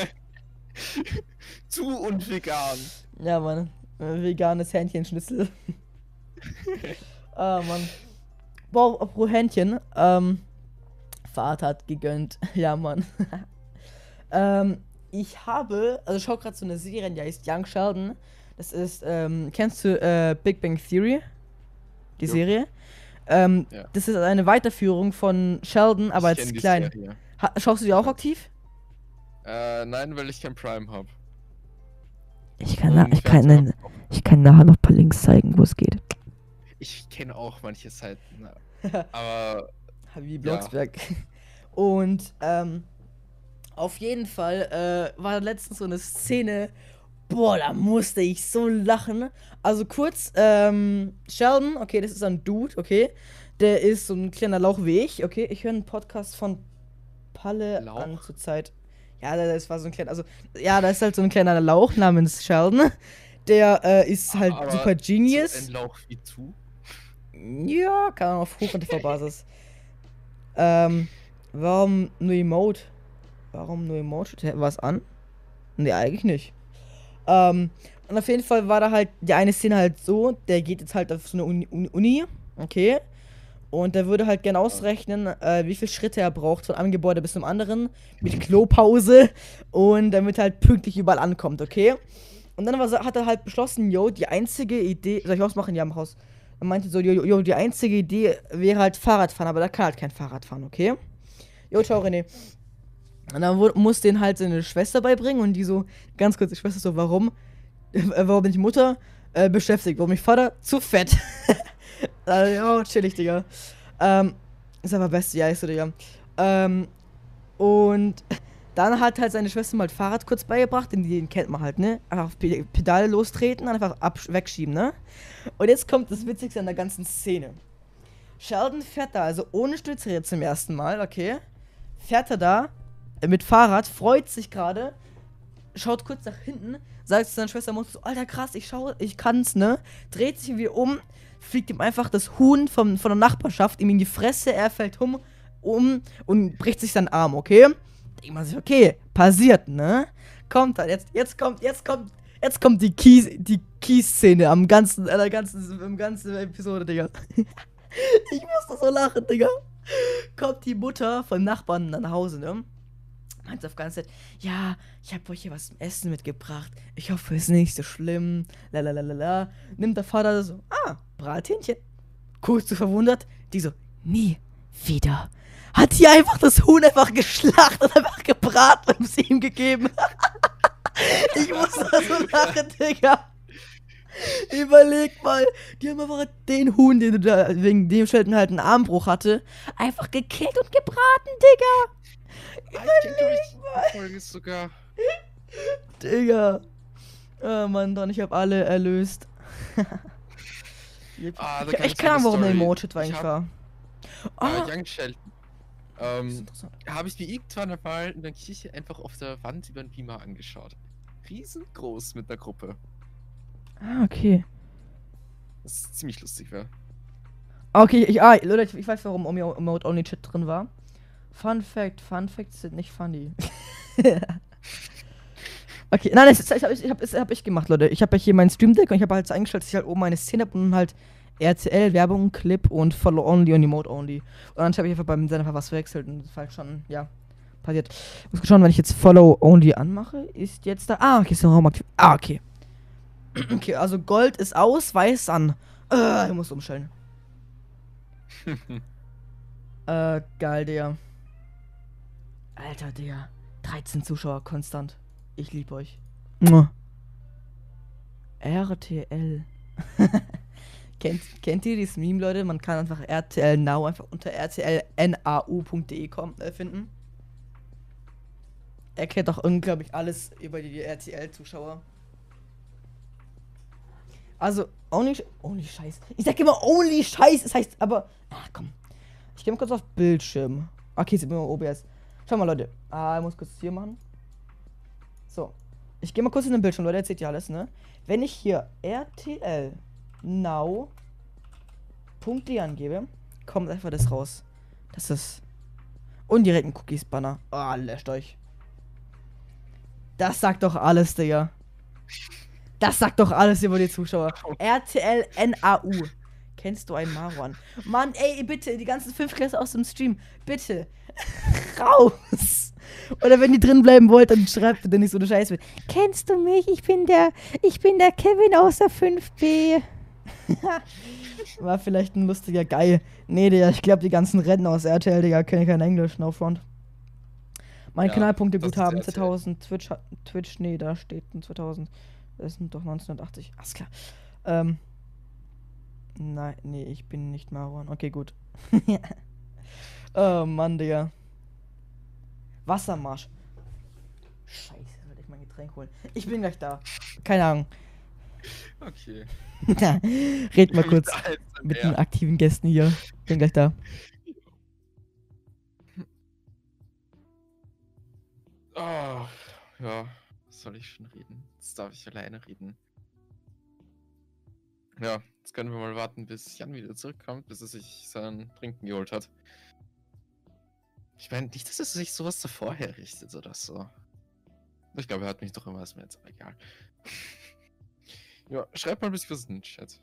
*laughs* Zu und vegan. Ja, Mann. Äh, Veganes Hähnchenschnitzel. *laughs* ah, Mann. Boah, apropos Hähnchen. Ähm, Vater hat gegönnt. *laughs* Ja, Mann. *laughs* ähm, ich habe, also ich schau gerade so eine Serie, die heißt Young Sheldon. Das ist, ähm, kennst du äh, Big Bang Theory? Die Jo. Serie? Ähm, Ja. Das ist eine Weiterführung von Sheldon, aber Ich als klein. Ha schaust du die auch aktiv? Äh, nein, weil ich kein Prime habe. Ich kann, ich kann, nein, ich kann nachher noch ein paar Links zeigen, wo es geht. Ich kenne auch manche Seiten. *laughs* Aber Wie Ja. Blocksberg. *laughs* Und ähm, auf jeden Fall äh, war letztens so eine Szene, boah, da musste ich so lachen. Also kurz, ähm, Sheldon, okay, das ist ein Dude, okay. Der ist so ein kleiner Lauch wie ich, okay. Ich höre einen Podcast von Palle Lauch? an zur Zeit. Ja, das war so ein kleiner, also, ja, da ist halt so ein kleiner Lauch namens Sheldon. *laughs* Der äh, ist halt Aber super genius. Ein Lauch wie du. Ja, kann man auf Hoch- und Basis. ähm, warum nur Emote? Warum nur Emote? Was an? Nee, eigentlich nicht. Ähm, und auf jeden Fall war da halt die eine Szene halt so, der geht jetzt halt auf so eine Uni, Uni- okay? Und der würde halt gerne ausrechnen, äh, wie viele Schritte er braucht von einem Gebäude bis zum anderen, mit Klopause und damit er halt pünktlich überall ankommt, okay? Und dann hat er halt beschlossen, yo, die einzige Idee, soll ich ausmachen? Ja, mach aus. Er meinte so, jo, jo, die einzige Idee wäre halt Fahrradfahren, aber da kann halt kein Fahrrad fahren, okay? Jo, ciao, René. Und dann muss den halt seine Schwester beibringen und die so, ganz kurz, die Schwester so, warum? Äh, warum bin ich Mutter? Äh, beschäftigt. Warum ich Vater? Zu fett. äh, *laughs* ja, chillig, Digga. Ähm, ist aber best, ja, ist so, Digga. Ähm, und dann hat halt seine Schwester mal Fahrrad kurz beigebracht, den, den kennt man halt, ne? Einfach auf Pe- Pedale lostreten, einfach wegschieben, ne? Und jetzt kommt das Witzigste an der ganzen Szene. Sheldon fährt da also ohne Stützräder zum ersten Mal, okay? Fährt er da äh, mit Fahrrad, freut sich gerade, schaut kurz nach hinten, sagt zu seiner Schwester so, Alter krass, ich schau, ich kann's, ne? Dreht sich irgendwie um, fliegt ihm einfach das Huhn vom, von der Nachbarschaft ihm in die Fresse, er fällt um, um und bricht sich seinen Arm, okay? Denkt man sich, okay, passiert, ne? Kommt dann, jetzt, jetzt kommt, jetzt kommt, jetzt kommt die Kies, die Kies-Szene am ganzen, an der ganzen, im ganzen Episode, Digga. *laughs* ich musste so lachen, Digga. Kommt die Mutter vom Nachbarn nach Hause, ne? Meint auf ganze Zeit, ja, ich habe euch hier was zum Essen mitgebracht. Ich hoffe, es ist nicht so schlimm. Lalalala. Nimmt der Vater so, ah, Brathähnchen. Kurz zu verwundert, die so, nie wieder. Hat hier einfach das Huhn einfach geschlachtet und einfach gebraten und es ihm gegeben. *laughs* ich muss da so lachen, Digga. Überleg mal, die haben einfach den Huhn, den du da wegen dem Sheldon halt einen Armbruch hatte, einfach gekillt und gebraten, Digga. Ah, Ich glaub ich, sogar. Digga. Oh Mann, dann ich habe alle erlöst. *laughs* Ah, ich ich keine Ahnung, warum der. Emoted Ich eigentlich hab- war. Ah, Ah, Young Sheldon. Ähm, habe ich mir irgendwann einmal in der Kirche einfach auf der Wand über den Beamer angeschaut. Riesengroß mit der Gruppe. Ah, okay. Das ist ziemlich lustig, wäre. Okay, ich, ah, Leute, ich, ich weiß, warum Omi- Emote Only Chat drin war. Fun Fact, Fun Facts sind nicht funny. *laughs* okay, nein, das, ist, das habe ich, ich hab, ich gemacht, Leute. Ich habe ja hier mein Stream Deck und ich habe halt so eingestellt, dass ich halt oben meine Szene habe und halt RTL, Werbung, Clip und Follow Only und Emote Only. Und dann habe ich einfach beim Sender was verwechselt und das ist halt schon, ja, passiert. Ich muss schauen, wenn ich jetzt Follow Only anmache, ist jetzt da. Ah, okay, ist der Raum aktiv. Ah, okay. *clears throat* okay, also Gold ist aus, weiß an. Äh, ich muss umstellen. *laughs* Äh, geil, Digga. Alter, Digga. 13 Zuschauer konstant. Ich lieb euch. RTL. *laughs* kennt, kennt ihr dieses Meme, Leute? Man kann einfach RTL Now einfach unter rtlnau.de äh, finden. Erklärt doch unglaublich alles über die RTL-Zuschauer. Also, only, only Scheiß. Ich sag immer only Scheiß. Das heißt aber. Ach komm. Ich gehe mal kurz auf Bildschirm. Okay, jetzt bin OBS. Schau mal, Leute. Ah, ich muss kurz hier machen. So. Ich gehe mal kurz in den Bildschirm, Leute. Seht ihr alles, ne? Wenn ich hier RTL Now.de angebe, kommt einfach das raus. Das ist. Und direkt ein Cookies-Banner. Ah, löscht euch. Das sagt doch alles, Digga. Das sagt doch alles über die Zuschauer. RTL NAU. Kennst du einen Marwan? Mann, ey, bitte, die ganzen fünf Klasse aus dem Stream. Bitte. *laughs* Raus. Oder wenn ihr drin bleiben wollt, dann schreibt bitte nicht so eine Scheiße. Kennst du mich? Ich bin der, ich bin der Kevin aus der 5B. *laughs* War vielleicht ein lustiger Geil. Nee, Digga, ich glaube, die ganzen Rennen aus RTL, Digga, können kein Englisch, no front. Mein Ja, Kanalpunkte gut haben, RTL. 2000, Twitch, Twitch, nee, da steht ein 2000. Das sind doch 1980. Alles klar. Ähm. Nein, nee, ich bin nicht Marwan. Okay, gut. *laughs* oh Mann, Digga. Wassermarsch. Scheiße, werde ich mein Getränk holen. Ich bin gleich da. Keine Ahnung. Okay. *laughs* Red mal kurz mit den aktiven Gästen hier. Bin gleich da. Ah, ja, was soll ich schon reden? Jetzt darf ich alleine reden. Ja, jetzt können wir mal warten, bis Jan wieder zurückkommt, bis er sich sein Trinken geholt hat. Ich meine, nicht, dass er sich sowas davor herrichtet oder so. Ich glaube, er hat mich doch immer, ist mir jetzt aber egal. Ja, schreibt mal ein bisschen was in den Chat.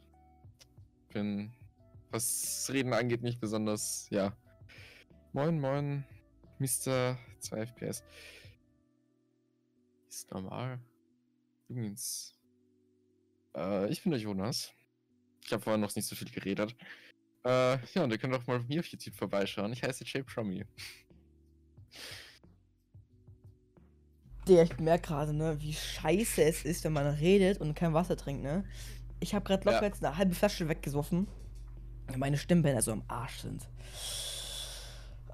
Bin, was Reden angeht, nicht besonders, ja. Moin, moin, Mr. 2 FPS. Ist normal. Übrigens. Äh, ich bin der Jonas. Ich habe vorhin noch nicht so viel geredet. Äh, ja, und ihr könnt auch mal bei mir auf YouTube vorbeischauen. Ich heiße Jay Promi. Der, ich merke gerade, ne, wie scheiße es ist, wenn man redet und kein Wasser trinkt, ne? Ich habe gerade locker Ja. jetzt eine halbe Flasche weggesoffen. Meine Stimmbänder so am Arsch sind.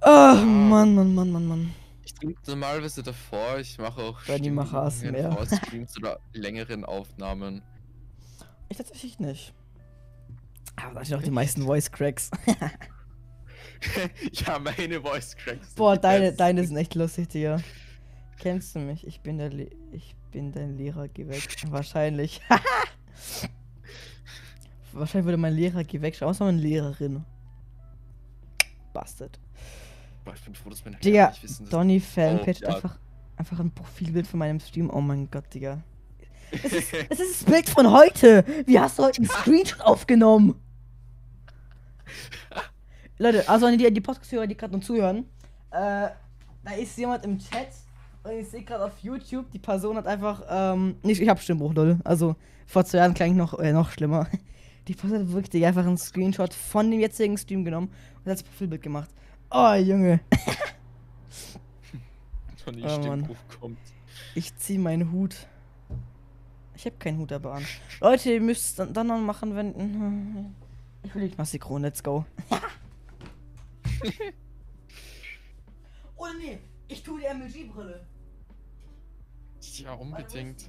Oh, Mann, Mann, Mann, Mann, Mann. Ich trinke normalerweise davor. Ich mache auch mache ASMR. vor Streams oder längeren Aufnahmen. Ich tatsächlich nicht. Aber da sind auch die meisten Voice Cracks. *laughs* ja, meine Voice Cracks. Boah, deine, deine sind echt lustig, Digga. Kennst du mich? Ich bin der Le ich bin dein Lehrer, geh weg. *laughs* Wahrscheinlich. *laughs* Wahrscheinlich würde mein Lehrer geh weg. Mal, meine Lehrerin. Bastard. Boah, ich bin froh, dass meine Digga, nicht wissen, Donny Fanpage ja. einfach, einfach ein Profilbild von meinem Stream. Oh mein Gott, Digga. Es ist, *laughs* es ist das Bild von heute. Wie hast du heute einen Screenshot aufgenommen? Leute, also an die, die Podcast-Hörer, die gerade noch zuhören, äh, da ist jemand im Chat und ich sehe gerade auf YouTube, die Person hat einfach, ähm, nicht, ich hab Stimmbruch, Leute. Also vor zwei Jahren klang ich noch, äh, noch schlimmer. *laughs* Die Person hat wirklich einfach einen Screenshot von dem jetzigen Stream genommen und als Profilbild gemacht. Oh, Junge. *laughs* Tony Oh. Stimmbruch kommt. Ich zieh meinen Hut. Ich habe keinen Hut aber an. Leute, ihr müsst es dann, dann noch machen, wenn. Ich will nicht Massikron, let's go. *laughs* Oder nee, ich tue die MLG-Brille. Ja, unbedingt.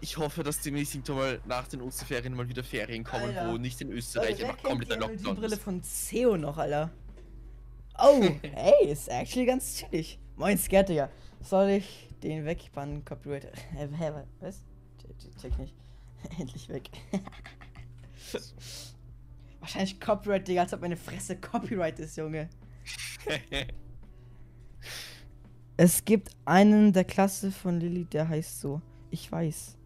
Ich hoffe, dass demnächst mal nach den Osterferien mal wieder Ferien kommen, Alter. wo nicht in Österreich einfach die kompletter Lockdown MLG-Brille ist. von CEO noch, Alter? Oh, *laughs* ey, ist actually ganz chillig. Moin, Skat, Digga. Soll ich den wegbannen? Copyright. Hä, was? Check- Check nicht. *laughs* Endlich weg. *laughs* Wahrscheinlich Copyright, Digga, als ob meine Fresse Copyright ist, Junge. Es gibt einen der Klasse von Lilly, der heißt so. Ich weiß.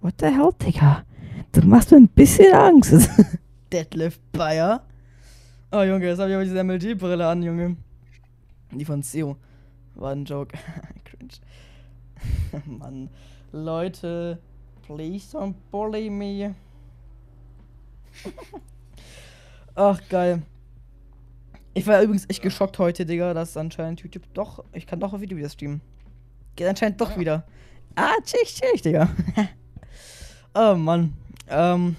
What the hell, Digga? Du machst mir ein bisschen Angst. *laughs* Deadlift Bayer. Oh, Junge, jetzt habe ich aber diese MLG-Brille an, Junge. Die von CEO. War ein Joke. *laughs* Cringe. *laughs* Mann. Leute, please don't bully me. Ach, geil. Ich war übrigens echt geschockt heute, Digga, dass anscheinend YouTube doch. Ich kann doch auf Video wieder streamen. Geht anscheinend doch Ah. wieder. Ah, chillig, chillig, Digga. *laughs* oh Mann. Ähm.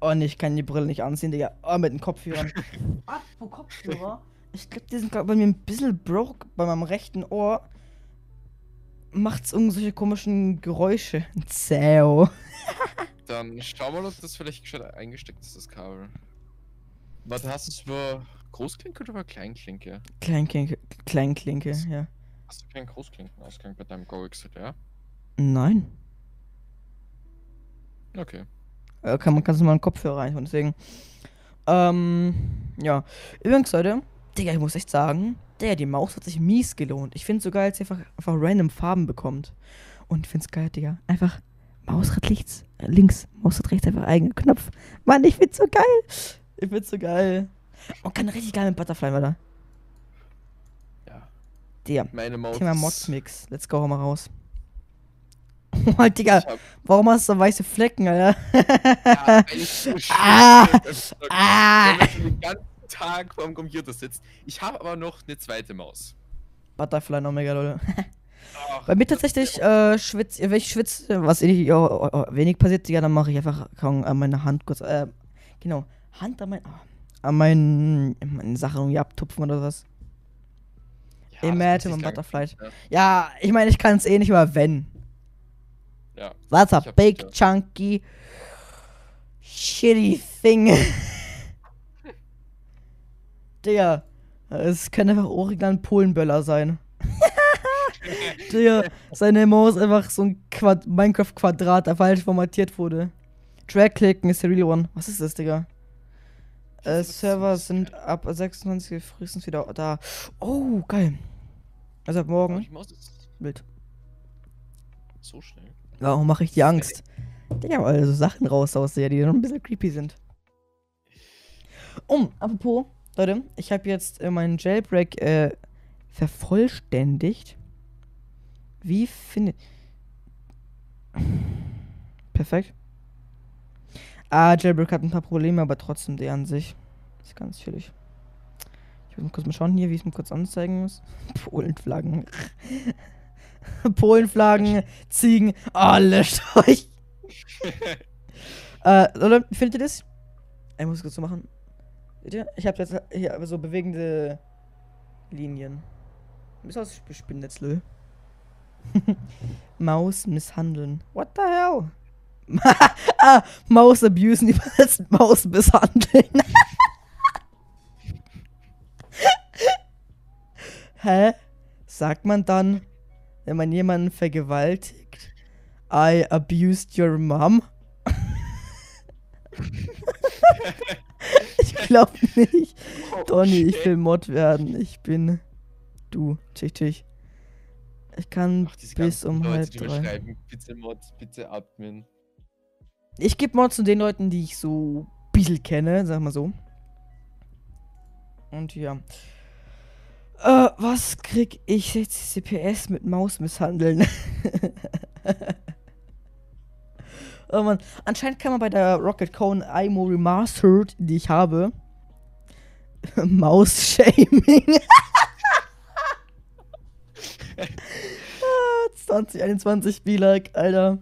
Oh ne, ich kann die Brille nicht anziehen, Digga. Oh, mit den Kopfhörern. *laughs* Apropos Kopfhörer. Ich glaube, die sind gerade bei mir ein bisschen broke bei meinem rechten Ohr. Macht's irgendwelche komischen Geräusche. *laughs* Zäh. Dann schau mal, ob das vielleicht eingesteckt ist, das Kabel. Warte, hast du es über Großklinke oder Kleinklinke? Kleinklinke, Kleinklinke, ja. Hast du keinen Großklinkenausgang bei deinem Go XLR? Nein. Okay. Äh, kann man kannst du mal einen Kopfhörer rein, deswegen. Ähm, ja. Übrigens, Leute, Digga, ich muss echt sagen, Digga, die Maus hat sich mies gelohnt. Ich finde so geil, als sie einfach, einfach random Farben bekommt. Und ich find's geil, Digga. Einfach Mausrad links, äh, links, Mausrad rechts, einfach eigener Knopf. Mann, ich find's so geil. Ich find's so geil. Und kann richtig geil mit Butterfly, weiter. Ja. Digga, Meine Maus. Thema Mods-Mix. Let's go, hau mal raus. *laughs* Oh, Digga, warum hast du so weiße Flecken, Alter? ja, weil ich so *laughs* Ah! *laughs* Ah! Wenn den ganzen Tag vorm Computer sitzt. Ich habe aber noch eine zweite Maus. Butterfly und Omega, Leute. Ach, Bei mir tatsächlich äh, schwitz, wenn ich schwitze, was eh nicht, oh, oh, oh, wenig passiert, ja, dann mache ich einfach kaum an meine Hand kurz, äh, genau, Hand an mein, an meinen, meine Sachen irgendwie abtupfen oder was. Ja, Imagine und Butterfly. Ja. Ja, ich meine, ich kann es eh nicht, aber wenn. Ja. That's a big, ja. chunky, shitty thing. *laughs* Digga, Es kann einfach original ein Polenböller sein. *laughs* Digga, seine Maus ist einfach so ein Quad Minecraft-Quadrat, der falsch formatiert wurde. Drag-Klicken ist der real one. Was ist das, Digga? Äh, Server sind ab 26 frühestens wieder da. Oh, geil. Also ab morgen. ist Bild. so schnell. Warum mache ich die Angst? Digga, weil so Sachen raus aussehe, die noch ein bisschen creepy sind. Um, apropos, Leute, ich habe jetzt äh, meinen Jailbreak äh, vervollständigt. Wie findet. Perfekt. Ah, Jailbreak hat ein paar Probleme, aber trotzdem der an sich. Ist ganz chillig. Ich will mal kurz mal schauen hier, wie ich es mir kurz anzeigen muss. *laughs* Polenflaggen. *laughs* Polenflaggen, Ziegen, alles euch. Äh, wie findet ihr das? Ich muss kurz so machen. Seht ihr? Ich habe jetzt hier aber so bewegende Linien. Bis aus Spinnetzlö. *laughs* Maus misshandeln. What the hell? *laughs* ah, Maus abusen, *laughs* übersetzt Maus misshandeln. *laughs* Hä? Sagt man dann, wenn man jemanden vergewaltigt? I abused your mom? ich glaub nicht. Donny, ich will Mod werden. Ich bin du. Tschich, tschich. Ich kann Ach, bis um Leute, halb drei. bitte Mod, bitte Admin. Ich gebe Mods zu den Leuten, die ich so ein bisschen kenne, sag mal so. Und ja. Äh, was krieg ich 60 CPS mit Maus misshandeln? *laughs* oh Mann. Anscheinend kann man bei der Rocket Cone IMO Remastered, die ich habe, *laughs* Maus-Shaming. *laughs* Ah, 2021 be like, Alter.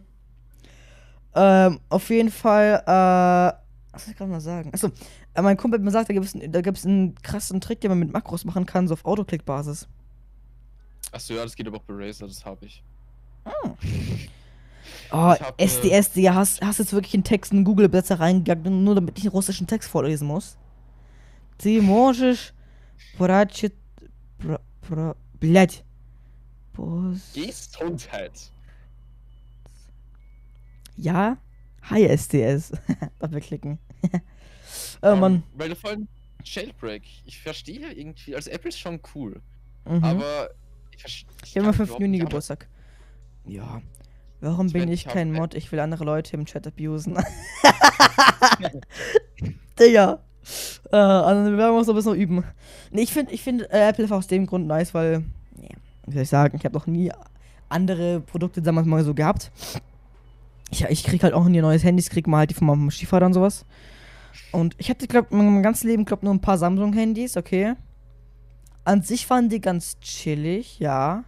Ähm, auf jeden Fall, äh, was soll ich gerade mal sagen? Achso, äh, mein Kumpel hat mir gesagt, da gibt es da gibt's einen krassen Trick, den man mit Makros machen kann, so auf Autoklick-Basis. Achso, ja, das geht aber auch bei Razer, das habe ich. *laughs* Oh, Ich hab, äh, SDS, Digga, hast, hast jetzt wirklich in Text einen Google-Übersetzer reingegangen, nur damit ich den russischen Text vorlesen muss? Ты можешь прочит... Про... Про... Блядь. Пос- Gesundheit. Ja? Hi, SDS. *laughs* Doppelklicken. *laughs* oh Ähm, Mann. Weil du vorhin Jailbreak, ich verstehe irgendwie, also Apple ist schon cool, Mhm. aber ich verstehe. Ich habe mal 5 Juni Geburtstag. Ja. Warum Ich bin mein, ich kein ein- Mod? Ich will andere Leute im Chat abusen. *laughs* Digga. Äh, also wir werden uns noch ein bisschen üben. Nee, ich finde ich find, äh, Apple einfach aus dem Grund nice, weil, ja, wie soll ich sagen, ich habe noch nie andere Produkte damals mal so gehabt. Ich, ich krieg halt auch nie neues Handys, krieg mal halt die von meinem Stiefvater und sowas. Und ich hatte, glaub, mein, mein ganzes Leben, glaub, nur ein paar Samsung-Handys, okay. An sich waren die ganz chillig, ja.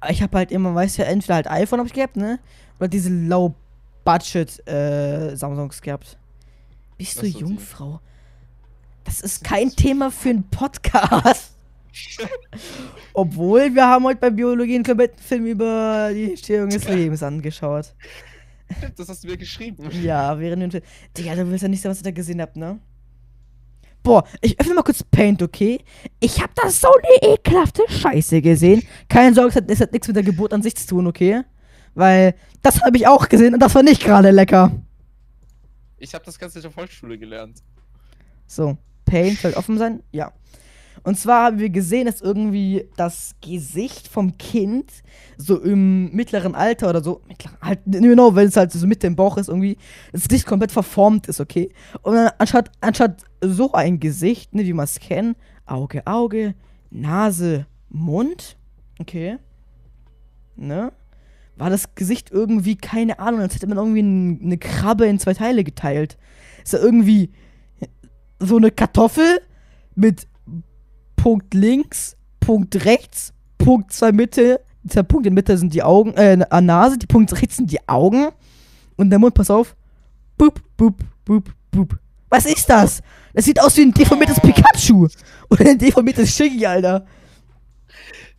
Aber ich habe halt immer, weißt du, entweder halt iPhone hab ich gehabt, ne? Oder diese Low-Budget äh, Samsungs gehabt. Bist Was du Jungfrau? Das ist kein Thema für einen Podcast. *laughs* Obwohl, wir haben heute bei Biologie einen kompletten Film über die Entstehung des Lebens angeschaut. *laughs* Das hast du mir geschrieben. Ja, während dem Film. Digga, du willst ja nicht sagen, was ich da gesehen hab, ne? Boah, ich öffne mal kurz Paint, okay? Ich hab da so eine ekelhafte Scheiße gesehen. Keine Sorge, es hat, es hat nichts mit der Geburt an sich zu tun, okay? Weil das habe ich auch gesehen und das war nicht gerade lecker. Ich habe das Ganze in der Volksschule gelernt. So, Paint soll offen sein? Ja. Und zwar haben wir gesehen, dass irgendwie das Gesicht vom Kind so im mittleren Alter oder so, mittleren genau, wenn es halt so mit dem Bauch ist, irgendwie, das Gesicht komplett verformt ist, okay? Und dann anstatt, anstatt so ein Gesicht, ne, wie man es kennt, Auge, Auge, Nase, Mund, okay, ne? War das Gesicht irgendwie, keine Ahnung, als hätte man irgendwie eine Krabbe in zwei Teile geteilt. Ist da irgendwie so eine Kartoffel mit Punkt links, Punkt rechts, Punkt zwei Mitte. Dieser Punkt in der Mitte sind die Augen, äh, eine Nase, die Punkt rechts sind die Augen. Und der Mund, pass auf. Boop, boop, boop, boop. Was ist das? Das sieht aus wie ein deformiertes Pikachu. Oder ein deformiertes Shiggy, Alter.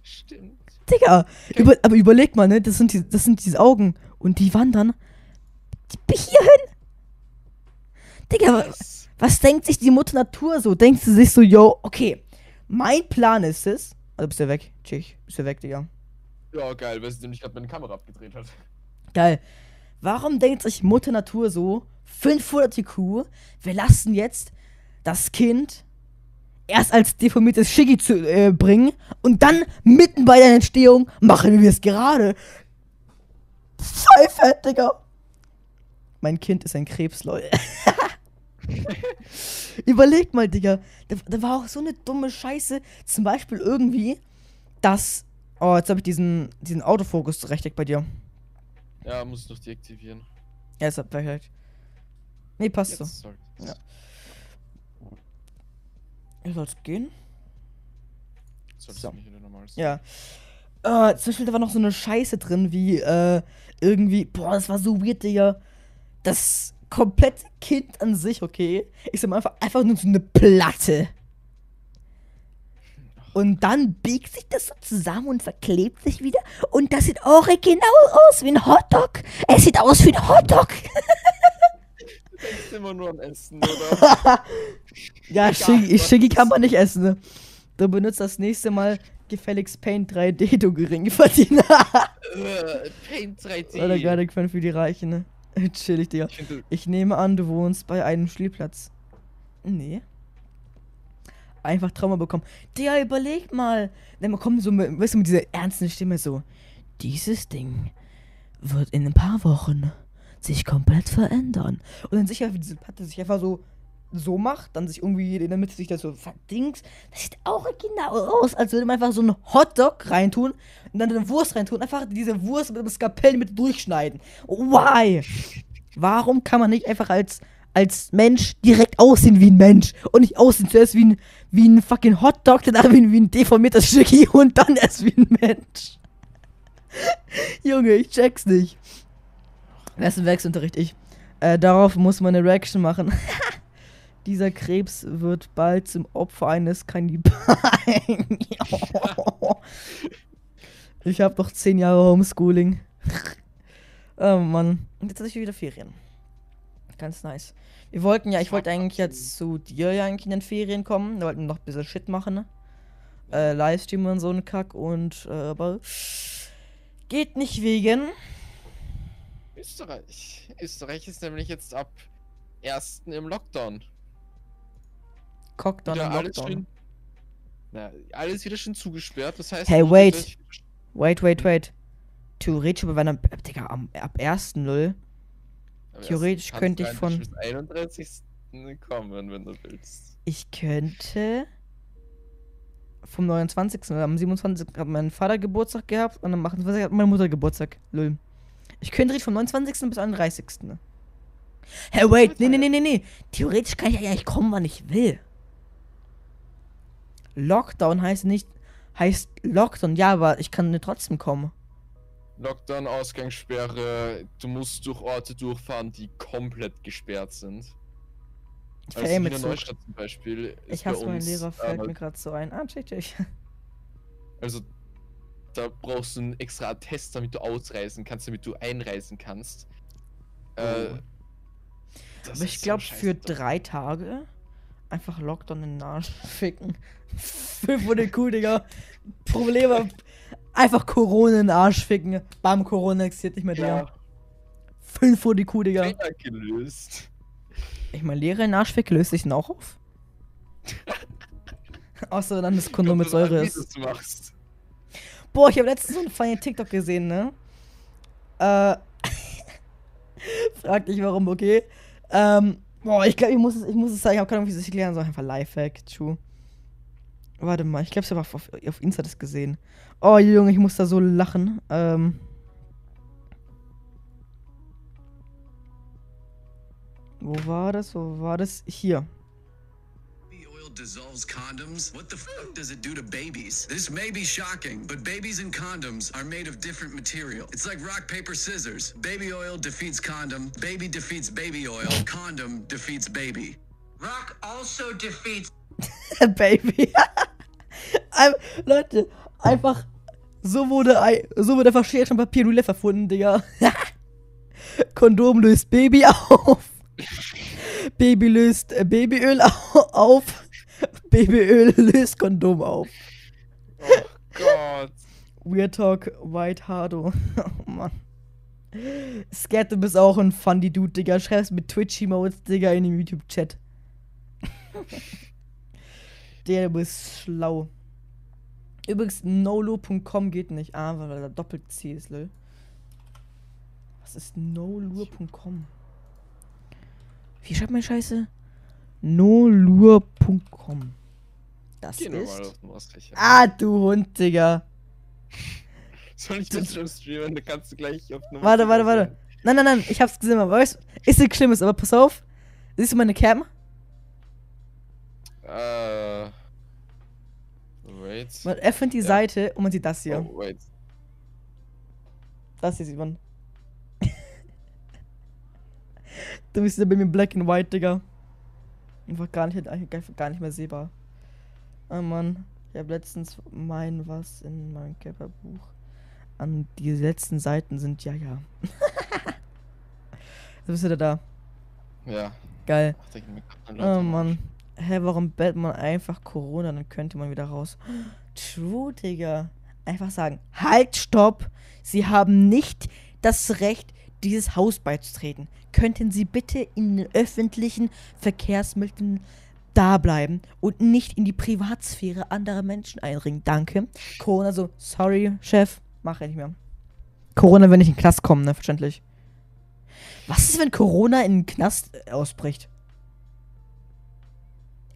Stimmt. Digga, über, aber überleg mal, ne? Das sind, die, das sind diese Augen. Und die wandern hierhin. Digga, Was? was denkt sich die Mutter Natur so? Denkt sie sich so, yo, okay, Mein Plan ist es. Also bist du weg, Tschich. Bist du weg, Digga. Ja, geil, weil sie nämlich gerade meine Kamera abgedreht hat. Geil. Warum denkt sich Mutter Natur so? 500 IQ, wir lassen jetzt das Kind erst als deformiertes Shiggy zu äh, bringen und dann mitten bei der Entstehung machen wir es gerade. Fett, Digga. Mein Kind ist ein Krebs, Leute. *laughs* *laughs* Überlegt mal, Digga. Da, da, war auch so eine dumme Scheiße. Zum Beispiel irgendwie, dass. Oh, jetzt habe ich diesen, diesen Autofokus Rechteck bei dir. Ja, muss ich noch deaktivieren. Ja, ist perfekt. Nee, passt Jetzt, so. Sorry. Ja. Ihr sollt gehen. So. Ja. Äh, zum Beispiel, da war noch so eine Scheiße drin, wie, äh, irgendwie, boah, das war so weird, Digga. Das komplette Kind an sich, okay, ist immer einfach, einfach nur so eine Platte. Und dann biegt sich das so zusammen und verklebt sich wieder. Und das sieht original aus wie ein Hotdog. Es sieht aus wie ein Hotdog. Du denkst immer nur an Essen, oder? *laughs* ja, Shiggy, Shiggy kann man nicht essen. Ne? Du benutzt das nächste Mal gefälligst Paint 3D, du Geringverdiener. Äh, Paint 3D. Oder gar nicht für die Reichen, ne? *laughs* Chillig, Digga. Ich, ich nehme an, du wohnst bei einem Spielplatz. Nee. Einfach Trauma bekommen. Digga, überleg mal. Dann kommt so mit, weißt du, mit dieser ernsten Stimme so. Dieses Ding wird in ein paar Wochen sich komplett verändern. Und dann sicher, wie diese Platte sich einfach so so macht, dann sich irgendwie in der Mitte sich das so verdingt. Das sieht auch genau aus, als würde man einfach so einen Hotdog reintun und dann eine Wurst reintun. Einfach diese Wurst mit dem Skapell mit durchschneiden. Why? Warum kann man nicht einfach als, als Mensch direkt aussehen wie ein Mensch und nicht aussehen zuerst wie ein, wie ein fucking Hotdog, dann wie, wie ein deformiertes Stücki *laughs* und dann erst wie ein Mensch? *laughs* Junge, ich check's nicht. Ein Werksunterricht, ich. Äh, darauf muss man eine Reaction machen. *laughs* Dieser Krebs wird bald zum Opfer eines Kannibalen. *laughs* ich habe noch zehn Jahre Homeschooling. *laughs* oh Mann. Und jetzt hatte ich wieder Ferien. Ganz nice. Wir wollten ja, ich wollte eigentlich jetzt zu dir ja eigentlich in den Ferien kommen. Wir wollten noch ein bisschen Shit machen, ne? Äh, Livestream und so ein Kack und, äh, aber geht nicht wegen Österreich. Österreich ist nämlich jetzt ab 1. im Lockdown. Cockdown im Lockdown. Schön, na, alles wieder schon zugesperrt, das heißt... Hey, wait. Wait, wait, wait. Theoretisch, aber wenn am, Digga, am, ab 1.0 Theoretisch könnte ich von... Bis 31. kommen, wenn du willst. Ich könnte... Vom 29. am 27. hat mein Vater Geburtstag gehabt und am 28. hat meine Mutter Geburtstag. Lul. Ich könnte vom 29. bis 31. Hey, wait, nee, nee, nee, nee, nee. Theoretisch kann ich ja nicht kommen, wann ich will. Lockdown heißt nicht, heißt Lockdown, ja, aber ich kann trotzdem kommen. Lockdown, Ausgangssperre, du musst durch Orte durchfahren, die komplett gesperrt sind. Ich also Wiener Neustadt zum Beispiel. ich hasse meinen Lehrer, fällt mir gerade so ein. Ah, check, check. *laughs* Also da brauchst du einen extra Attest, damit du ausreisen kannst, damit du einreisen kannst. Äh, oh. Äh, Aber ich glaube, für drei Tage einfach Lockdown in den Arsch ficken. 500 cool, Digga. Probleme. Einfach Corona in den Arsch ficken. Bam, Corona existiert nicht mehr, Digga. Ja. 500 Kuh, Digga. gelöst. Ich mein Lehrer in den Arsch ficken, löst sich den auch auf? *laughs* Außer dann das Kondom mit Säure ist. Boah, ich habe letztens so einen feinen TikTok gesehen, ne? Äh. *laughs* Frag dich warum, okay? Ähm. Boah, ich glaube, ich muss es, ich muss es sagen, ich habe keine Ahnung, wie es sich erklären soll. Einfach Lifehack, true. Warte mal, ich glaube, ich habe auf, auf Insta das gesehen. Oh, Junge, ich muss da so lachen. Ähm. Wo war das? Wo war das? Hier dissolves condoms, what the fuck does it do to babies? This may be shocking, but babies and condoms are made of different material. It's like rock, paper, scissors. Baby oil defeats condom, baby defeats baby oil, condom defeats baby. Rock also defeats *laughs* Baby. *laughs* Leute, einfach so wurde, so wurde einfach Schere Papier Roulette erfunden, Digga. *laughs* Kondom löst Baby auf. Baby löst äh, Babyöl auf. Babyöl *laughs* löst Kondom auf. Oh Gott. Weird Talk, White Hardo. *laughs* oh Mann. Scat, du bist auch ein funny Dude, Digga. Schreib's mit Twitch-Emotes, Digga, in den YouTube-Chat. *laughs* Der, du bist schlau. Übrigens, nolo.com geht nicht. Ah, weil da doppelt C ist, lol. Was ist nolur.com? Wie schreibt man Scheiße? nolur.com. Das Geh nur mal ist. auf den Ostrich. Ah, du Hund, Digga. *laughs* Soll ich das schon streamen? Da kannst du gleich auf Nummer Warte, warte, warte. Nein, nein, nein, ich hab's gesehen, aber weißt ist nichts Schlimmes, aber pass auf. Siehst du meine Cam? Äh. Wait. Man öffnet die Ja. Seite und man sieht das hier. Oh, wait. Das hier sieht man. *laughs* du bist ja bei mir black and white, Digga. Einfach gar nicht, einfach gar nicht mehr sehbar. Oh Mann. Ich habe letztens mein was in meinem Camperbuch. An die letzten Seiten sind ja, ja. *laughs* Du bist wieder da. Ja. Geil. Ach, Oh Mann. Hä, warum bellt man einfach Corona? Dann könnte man wieder raus. *gasps* True, Digga. Einfach sagen, halt, stopp. Sie haben nicht das Recht, dieses Haus beizutreten. Könnten Sie bitte in den öffentlichen Verkehrsmitteln da bleiben und nicht in die Privatsphäre anderer Menschen einringen? Danke. Corona so, sorry, Chef, mache ich nicht mehr. Corona, wenn ich in den Knast komme, ne, verständlich. Was ist, wenn Corona in den Knast äh, ausbricht?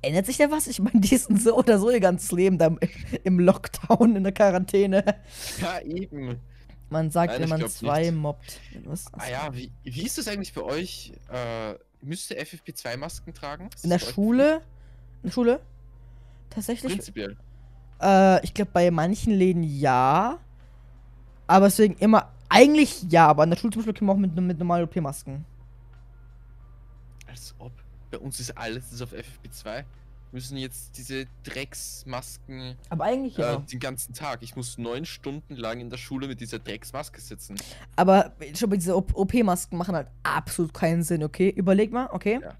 Ändert sich da was? Ich meine, die sind so oder so ihr ganzes Leben da im, Lockdown, in der Quarantäne. Ja, eben. Man sagt, Nein, wenn man zwei nicht. mobbt. Was? Ah ja, wie, wie ist das eigentlich bei euch? Äh, müsst ihr FFP2-Masken tragen? In der Schule? In der Schule? Tatsächlich? Prinzipiell. Äh, ich glaube, bei manchen Läden ja. Aber deswegen immer. Eigentlich ja, aber an der Schule zum Beispiel können wir auch mit, mit normalen OP-Masken. Als ob. Bei uns ist alles ist auf FFP2. Wir müssen jetzt diese Drecksmasken Aber eigentlich ja. äh, den ganzen Tag. Ich muss neun Stunden lang in der Schule mit dieser Drecksmaske sitzen. Aber schon bei diese OP-Masken machen halt absolut keinen Sinn, okay? Überleg mal, okay? Ja.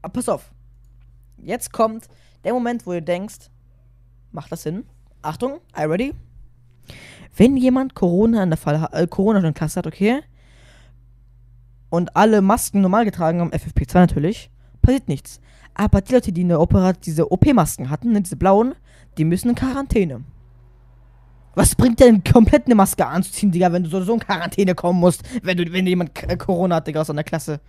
Aber pass auf. Jetzt kommt der Moment, wo du denkst, macht das Sinn? Achtung, I ready? Wenn jemand Corona in der Fall hat, äh, Corona schon in der Klasse hat, okay? Und alle Masken normal getragen haben, FFP2 natürlich, passiert nichts. Aber die Leute, die eine Operat diese OP-Masken hatten, ne, diese blauen, die müssen in Quarantäne. Was bringt denn komplett eine Maske anzuziehen, Digga, wenn du so, so in Quarantäne kommen musst, wenn du, wenn jemand K- Corona hat, Digga, aus einer Klasse?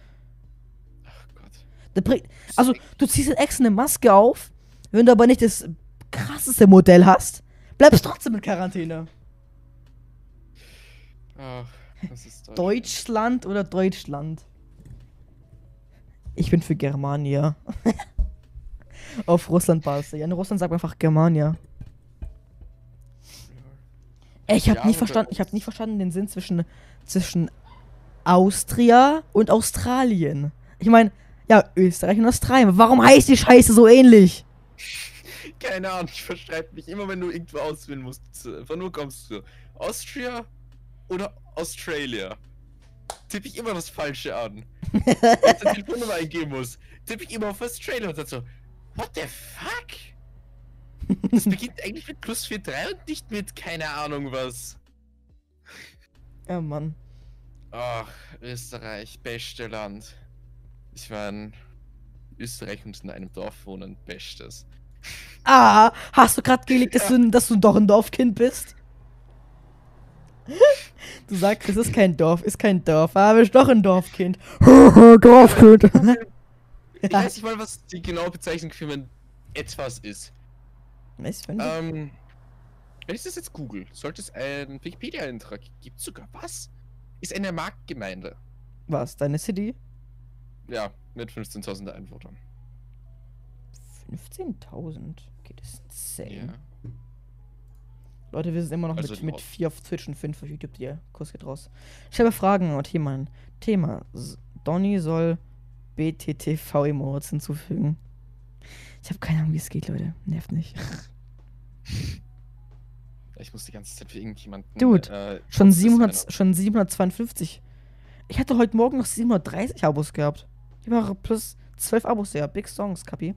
Ach Gott. Bringt, also, du ziehst jetzt extra eine Maske auf, wenn du aber nicht das krasseste Modell hast, bleibst *laughs* trotzdem in Quarantäne. Ach, das ist Deutsch. Deutschland oder Deutschland? Ich bin für Germania. *laughs* Auf Russland Basis. Ja, in Russland sagt man einfach Germania. Ey, ich habe Ja, nie aber verstanden, ich habe nie verstanden den Sinn zwischen zwischen Austria und Australien. Ich meine, ja, Österreich und Australien. Warum heißt die Scheiße so ähnlich? *laughs* Keine Ahnung, ich verschreibe mich immer, wenn du irgendwo auswählen musst. Von nur kommst du. Austria oder Australia? Tippe ich immer das Falsche an. *laughs* Wenn ich die Telefonnummer eingeben muss, tippe ich immer auf Australia und dann so, what the fuck? Das beginnt eigentlich mit plus 4,3 und nicht mit keine Ahnung was. Ja, Mann. Ach, Österreich, beste Land. Ich meine, Österreich und in einem Dorf wohnen, bestes. Ah, hast du gerade gelegt, dass, du, *laughs* dass du doch ein Dorfkind bist? Du sagst, es ist kein Dorf, ist kein Dorf, aber ich doch ein Dorfkind. *laughs* Dorfkind. *laughs* Ich weiß nicht mal, was die genaue Bezeichnung für mein etwas ist. Wenn du- Ähm, wenn ich das jetzt google, sollte es einen Wikipedia-Eintrag gibt sogar was? Ist eine Marktgemeinde. Was, deine City? Ja, mit 15.000 Einwohnern. 15.000? Okay, das ist insane. Ja. Leute, wir sind immer noch Also mit, mit. 4 auf Twitch und 5 auf YouTube. Der Kurs geht raus. Ich habe Fragen und hier mein Thema. Donny soll BTTV-Emotes hinzufügen. Ich habe keine Ahnung, wie es geht, Leute. Nervt nicht. *laughs* Ich muss die ganze Zeit für irgendjemanden. Dude, äh, Schon, Post 700, designen. schon 752. Ich hatte heute Morgen noch 730 Abos gehabt. Ich war plus 12 Abos, ja. Big Songs, Kapi.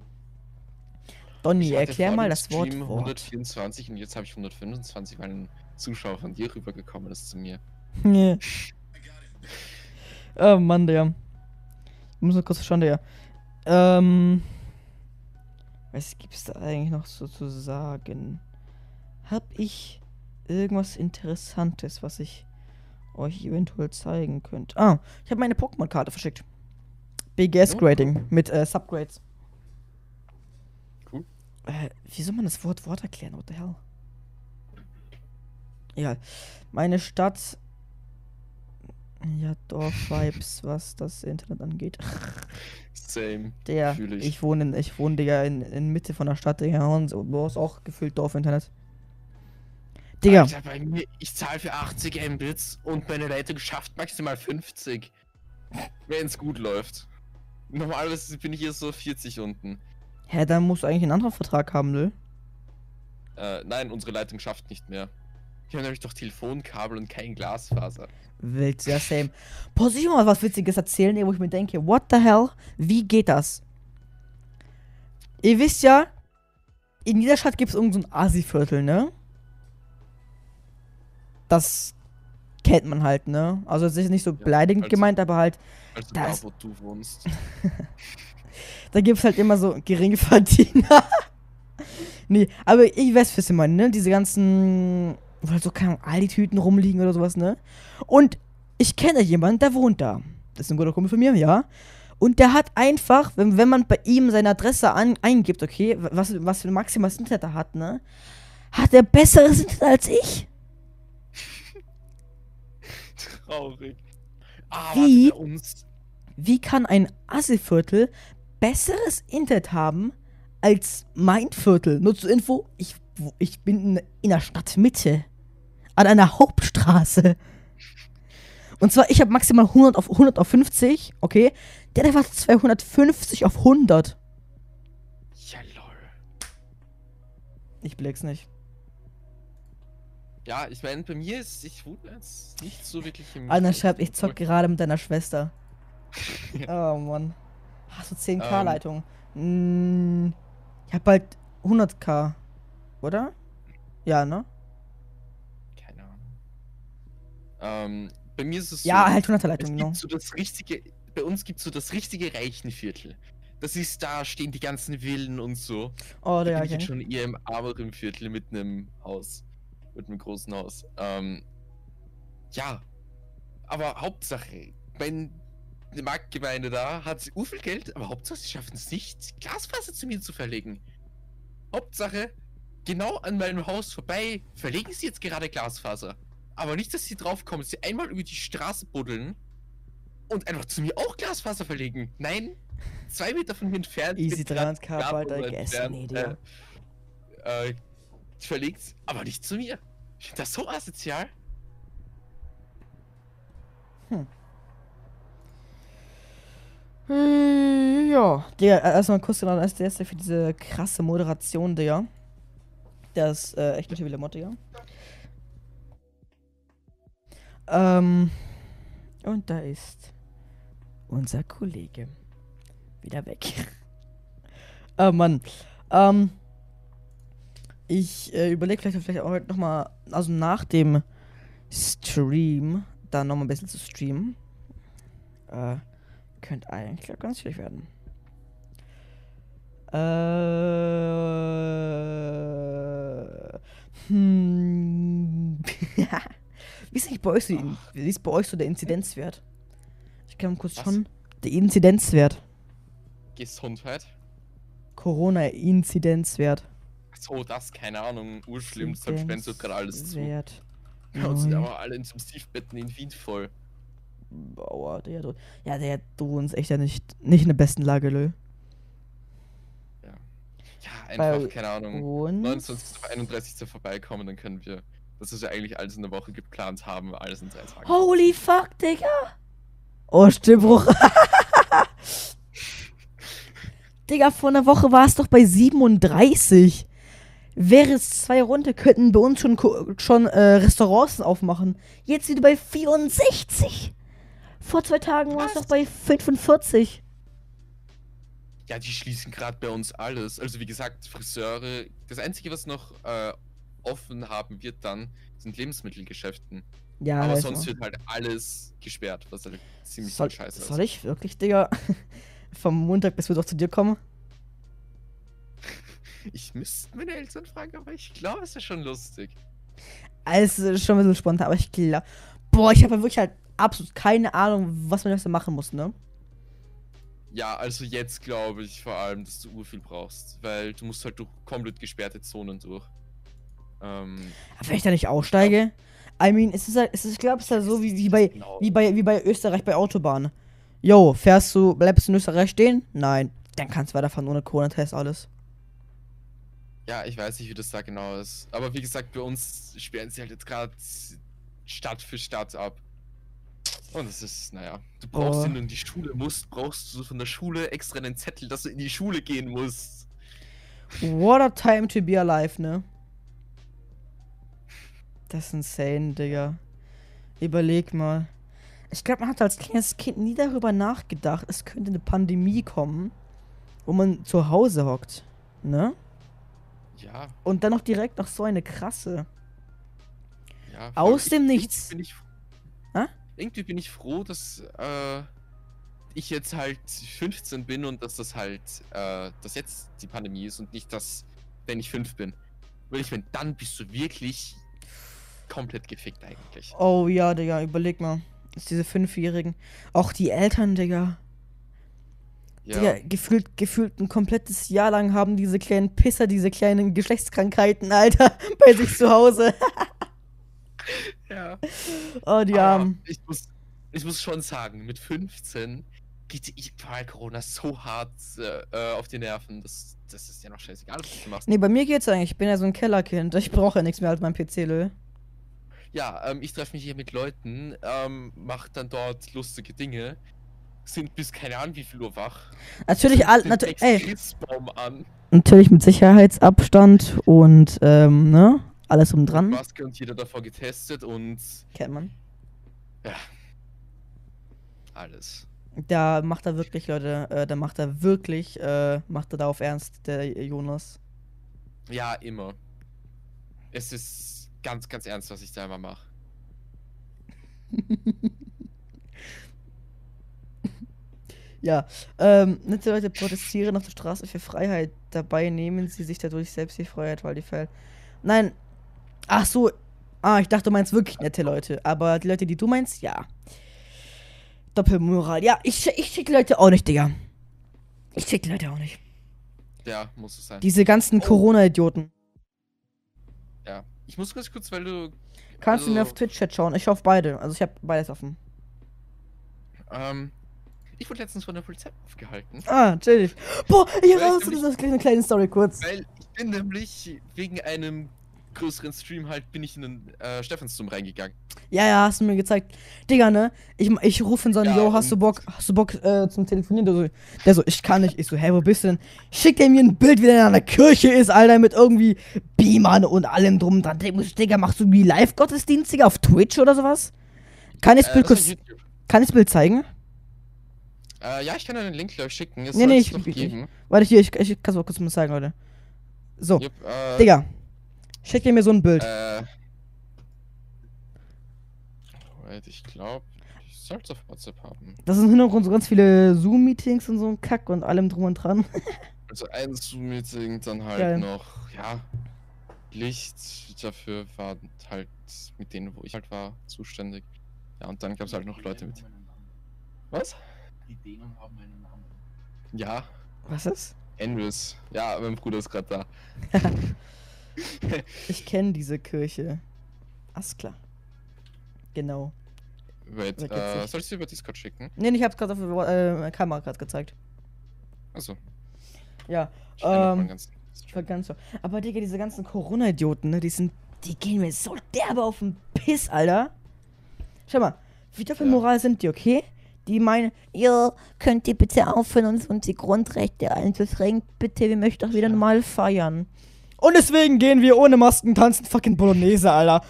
Donny, Ich erklär mal das Wort Wort. 124 und jetzt habe ich 125, weil ein Zuschauer von dir rübergekommen ist zu mir. Nee. oh Mann, der. Ich muss noch kurz schauen, der. Ähm. Was gibt's da eigentlich noch so zu sagen? Hab ich irgendwas Interessantes, was ich euch eventuell zeigen könnte? Ah, ich habe meine Pokémon-Karte verschickt. BGS Oh. Mit äh, Subgrades. Äh, wie soll man das Wort Wort erklären? What the hell? Egal. Meine Stadt. Ja, Dorf-Vibes, *laughs* was das Internet angeht. Same. Der, ich. ich. wohne in, ich wohne, Digga, in, in Mitte von der Stadt, Digga, und so, du hast auch gefühlt Dorf-Internet. Digga, Alter, bei mir, ich zahle für 80 Mbits und meine Leitung schafft maximal 50. Wenn es gut läuft. Normalerweise bin ich hier so 40 unten. Hä, dann musst du eigentlich einen anderen Vertrag haben, ne? Äh, nein, unsere Leitung schafft nicht mehr. Wir haben nämlich doch Telefonkabel und kein Glasfaser. Wild, sehr same. Boah, soll ich mal was Witziges erzählen, wo ich mir denke, what the hell? Wie geht das? Ihr wisst ja, in jeder Stadt gibt es irgendein so ein Asi-Viertel, ne? Das kennt man halt, ne? Also es ist nicht so beleidigend also- gemeint, aber halt, Also Das- da, wo du wohnst. *laughs* da gibt es halt immer so Geringverdiener. *laughs* nee, aber ich weiß, was ihr meint, ne? Diese ganzen, wo halt so, keine Ahnung, Aldi-Tüten rumliegen oder sowas, ne? Und ich kenne jemanden, der wohnt da. Das ist ein guter Kumpel von mir, ja. Und der hat einfach, wenn, wenn man bei ihm seine Adresse an, eingibt, okay, was, was für ein maximales Internet er hat, ne? Hat er besseres Internet als ich? *laughs* Traurig. Ah, Wie? Wie kann ein Assi-Viertel besseres Internet haben als mein Viertel? Nur zur Info, ich, ich bin in, der Stadtmitte. An einer Hauptstraße. Und zwar, ich habe maximal 100 auf, 100 auf 50, okay? Der hat einfach 250 auf 100. Ja, lol. Ich blick's nicht. Ja, ich meine, bei mir ist, ich wohne jetzt nicht so wirklich im. Einer schreibt, ich zock gerade mit deiner Schwester. *laughs* oh Mann. Hast du 10k Ähm. Leitung? Mm, ich hab bald 100k. Oder? Ja, ne? Keine Ahnung. Ähm, bei mir ist es so. Ja, halt 100er Es Leitung, genau. so das richtige, bei uns gibt es so das richtige Reichenviertel. Das ist, da stehen die ganzen Villen und so. Oh, Da der bin ich ja, jetzt schon eher im ärmeren Viertel mit einem Haus. Mit einem großen Haus. Ähm, ja. Aber Hauptsache, wenn die Marktgemeinde da hat u viel Geld, aber Hauptsache sie schaffen es nicht, Glasfaser zu mir zu verlegen. Hauptsache, genau an meinem Haus vorbei verlegen sie jetzt gerade Glasfaser. Aber nicht, dass sie draufkommen, dass sie einmal über die Straße buddeln und einfach zu mir auch Glasfaser verlegen. Nein, zwei Meter von mir entfernt. Easy mit grad 300k bald, Glasfaser I guess. entfernt, Nee, Digga. Äh, äh, verlegt, aber nicht zu mir. Ich finde das so asozial. Äh, Ja, Digga, äh, erstmal kurz genau als der für diese krasse Moderation, Digga. Der ist äh, echt eine Lamotte, Digga. Ähm, und da ist unser Kollege wieder weg. *laughs* oh Mann. Ähm, ich äh, überlege vielleicht, vielleicht auch heute nochmal, also nach dem Stream, da nochmal ein bisschen zu streamen. Äh, könnte eigentlich auch ganz schwierig werden. Äh. Hm. *laughs* wie ist eigentlich bei euch so, wie ist bei euch so der Inzidenzwert? Ich kann mal kurz Was? schauen. Der Inzidenzwert. Gesundheit. Corona-Inzidenzwert. So, das, keine Ahnung, urschlimm, deshalb spendet gerade alles zu. Inzidenzwert. Bei uns sind aber alle Intensivbetten in Wien voll. Bauer, der du. Ja, der du uns echt ja nicht, nicht in der besten Lage, lol. Ja, einfach, Bei keine Ahnung. Und. 29. auf 31. vorbeikommen, dann können wir, das ist ja eigentlich alles in der Woche geplant haben, alles in drei Tagen. Holy fuck, Digga! Oh, Stimmbruch. *laughs* Digga, vor einer Woche war es doch bei 37. Wäre es zwei runter, könnten bei uns schon, schon äh, Restaurants aufmachen. Jetzt wieder bei 64. Vor zwei Tagen war es doch bei 45. Ja, die schließen gerade bei uns alles. Also wie gesagt, Friseure. Das Einzige, was noch äh, offen haben wird dann, sind Lebensmittelgeschäften. Ja, Aber weiß sonst man. wird halt alles gesperrt, was halt ziemlich soll, scheiße ist. soll ich wirklich, Digga, *laughs* vom Montag bis Mittwoch zu dir kommen? *laughs* Ich müsste meine Eltern fragen, aber ich glaube, es ist schon lustig. Ist schon ein bisschen spontan, aber ich glaube. Boah, ich habe ja wirklich halt absolut keine Ahnung, was man dafür machen muss, ne? Ja, also jetzt glaube ich vor allem, dass du urviel brauchst, weil du musst halt durch komplett gesperrte Zonen durch. Ähm, Aber wenn ich da nicht aussteige. I mean, es ist halt, es ist, ich glaube, es ist halt so wie, wie bei, genau. wie bei, wie bei Österreich bei Autobahnen. Yo, fährst du, bleibst du in Österreich stehen? Nein. Dann kannst du weiterfahren ohne Corona-Test, alles. Ja, ich weiß nicht, wie das da genau ist. Aber wie gesagt, bei uns sperren sie halt jetzt gerade Stadt für Stadt ab. Und es ist, naja, du brauchst, Oh. wenn du in die Schule musst, brauchst du von der Schule extra einen Zettel, dass du in die Schule gehen musst. What a time to be alive, ne? Das ist insane, Digga. Überleg mal. Ich glaube, man hat als kleines Kind nie darüber nachgedacht, es könnte eine Pandemie kommen, wo man zu Hause hockt. Ne? Ja, Und dann noch direkt noch so eine krasse. ja. Aus dem ich- Nichts. Bin ich? Irgendwie bin ich froh, dass äh, ich jetzt halt 15 bin und dass das halt, äh, dass jetzt die Pandemie ist und nicht das, wenn ich 5 bin. Weil ich meine, dann bist du wirklich komplett gefickt eigentlich. Oh ja, Digga, überleg mal. Ist diese Fünfjährigen. Auch die Eltern, Digga. Ja, Digga, gefühlt, gefühlt ein komplettes Jahr lang haben diese kleinen Pisser, diese kleinen Geschlechtskrankheiten, Alter, *laughs* bei sich zu Hause. *laughs* *laughs* ja. Oh, die Armen. ich muss, ich muss schon sagen, mit 15 geht ich war Corona so hart äh, äh, auf die Nerven. Das, das ist ja noch scheißegal, was du machst. Nee, bei mir geht's eigentlich. Ich bin ja so ein Kellerkind. Ich brauche ja nichts mehr als mein PC, Lö. Ja, ähm, ich treffe mich hier mit Leuten, ähm, mach dann dort lustige Dinge, sind bis keine Ahnung wie viel Uhr wach. Natürlich, all, natu ey, an, natürlich mit Sicherheitsabstand und, ähm, ne? Alles um dran. Maske und jeder davor getestet und Kennt man. ja, alles. Da macht er wirklich, Leute, äh, da macht er wirklich, äh, macht er da auf Ernst, der Jonas. Ja, immer. Es ist ganz, ganz ernst, was ich da immer mache. *laughs* Ja, ähm, nette Leute protestieren auf der Straße für Freiheit. Dabei nehmen sie sich dadurch selbst die Freiheit, weil die fällt. Nein. Ach so. Ah, ich dachte, du meinst wirklich nette Leute. Aber die Leute, die du meinst, ja. Doppelmoral. Ja, ich, ich schick Leute auch nicht, Digga. Ich schick die Leute auch nicht. Ja, muss es sein. Diese ganzen Oh. Corona-Idioten. ja. Ich muss ganz kurz, weil du. Kannst du mir Also- auf Twitch-Chat schauen? Ich hoffe beide. Also ich habe beides offen. Ähm, ich wurde letztens von der Polizei aufgehalten. Ah, chillig. Boah, ich Weil hab ich raus, nämlich- das ist eine kleine Story kurz. Weil ich bin nämlich wegen einem größeren Stream halt, bin ich in den äh, Stephansdom reingegangen. Ja, ja, hast du mir gezeigt. Digga, ne? Ich, ich rufe in so einen, Ja, yo, hast du Bock, hast du Bock äh, zum Telefonieren? Der so, der so, ich kann nicht. Ich so, hä, wo bist du denn? Schickt er mir ein Bild, wie der in einer Kirche ist, Alter, mit irgendwie Beamern und allem drum dran. Digga, Digga, machst du wie Live-Gottesdienst, Digga, auf Twitch oder sowas? Kann ich das Äh, Bild kurz, kann ich das Bild zeigen? Äh, ja, ich kann dir den Link gleich schicken. Es Nee, nee, ich- ich- geben. Warte, hier, ich, ich kann es mal kurz mal zeigen, Leute. So, Yep, äh, Digga, schickt er mir so ein Bild. Äh. Wait, ich glaube, ich sollte es auf WhatsApp haben. Das ist im Hintergrund so ganz viele Zoom-Meetings und so ein Kack und allem drum und dran. *laughs* Also ein Zoom-Meeting, dann halt Geil. noch, ja, Licht. Dafür war halt mit denen, wo ich halt war, zuständig. Ja, und dann gab es halt noch Leute mit. Was? Die Dänen haben einen Namen. Ja, Was ist? Envis. Ja, mein Bruder ist gerade da. *laughs* *laughs* Ich kenne diese Kirche. Alles klar. Genau. Wait, äh, soll ich dir über Discord schicken? Nee, ich hab's gerade auf der äh, Kamera gerade gezeigt. Achso. Ja, Ich Ähm, ganz- ich war ganz so. Aber Digga, diese ganzen Corona-Idioten, ne, die sind, die gehen mir so derbe auf den Piss, Alter. Schau mal, wie Doppelmoral sind die, okay? Die meinen, ihr könnt ihr bitte aufhören, uns, uns die Grundrechte einzuschränken. Bitte, wir möchten doch wieder normal feiern. Und deswegen gehen wir ohne Masken tanzen fucking Bolognese, Alter.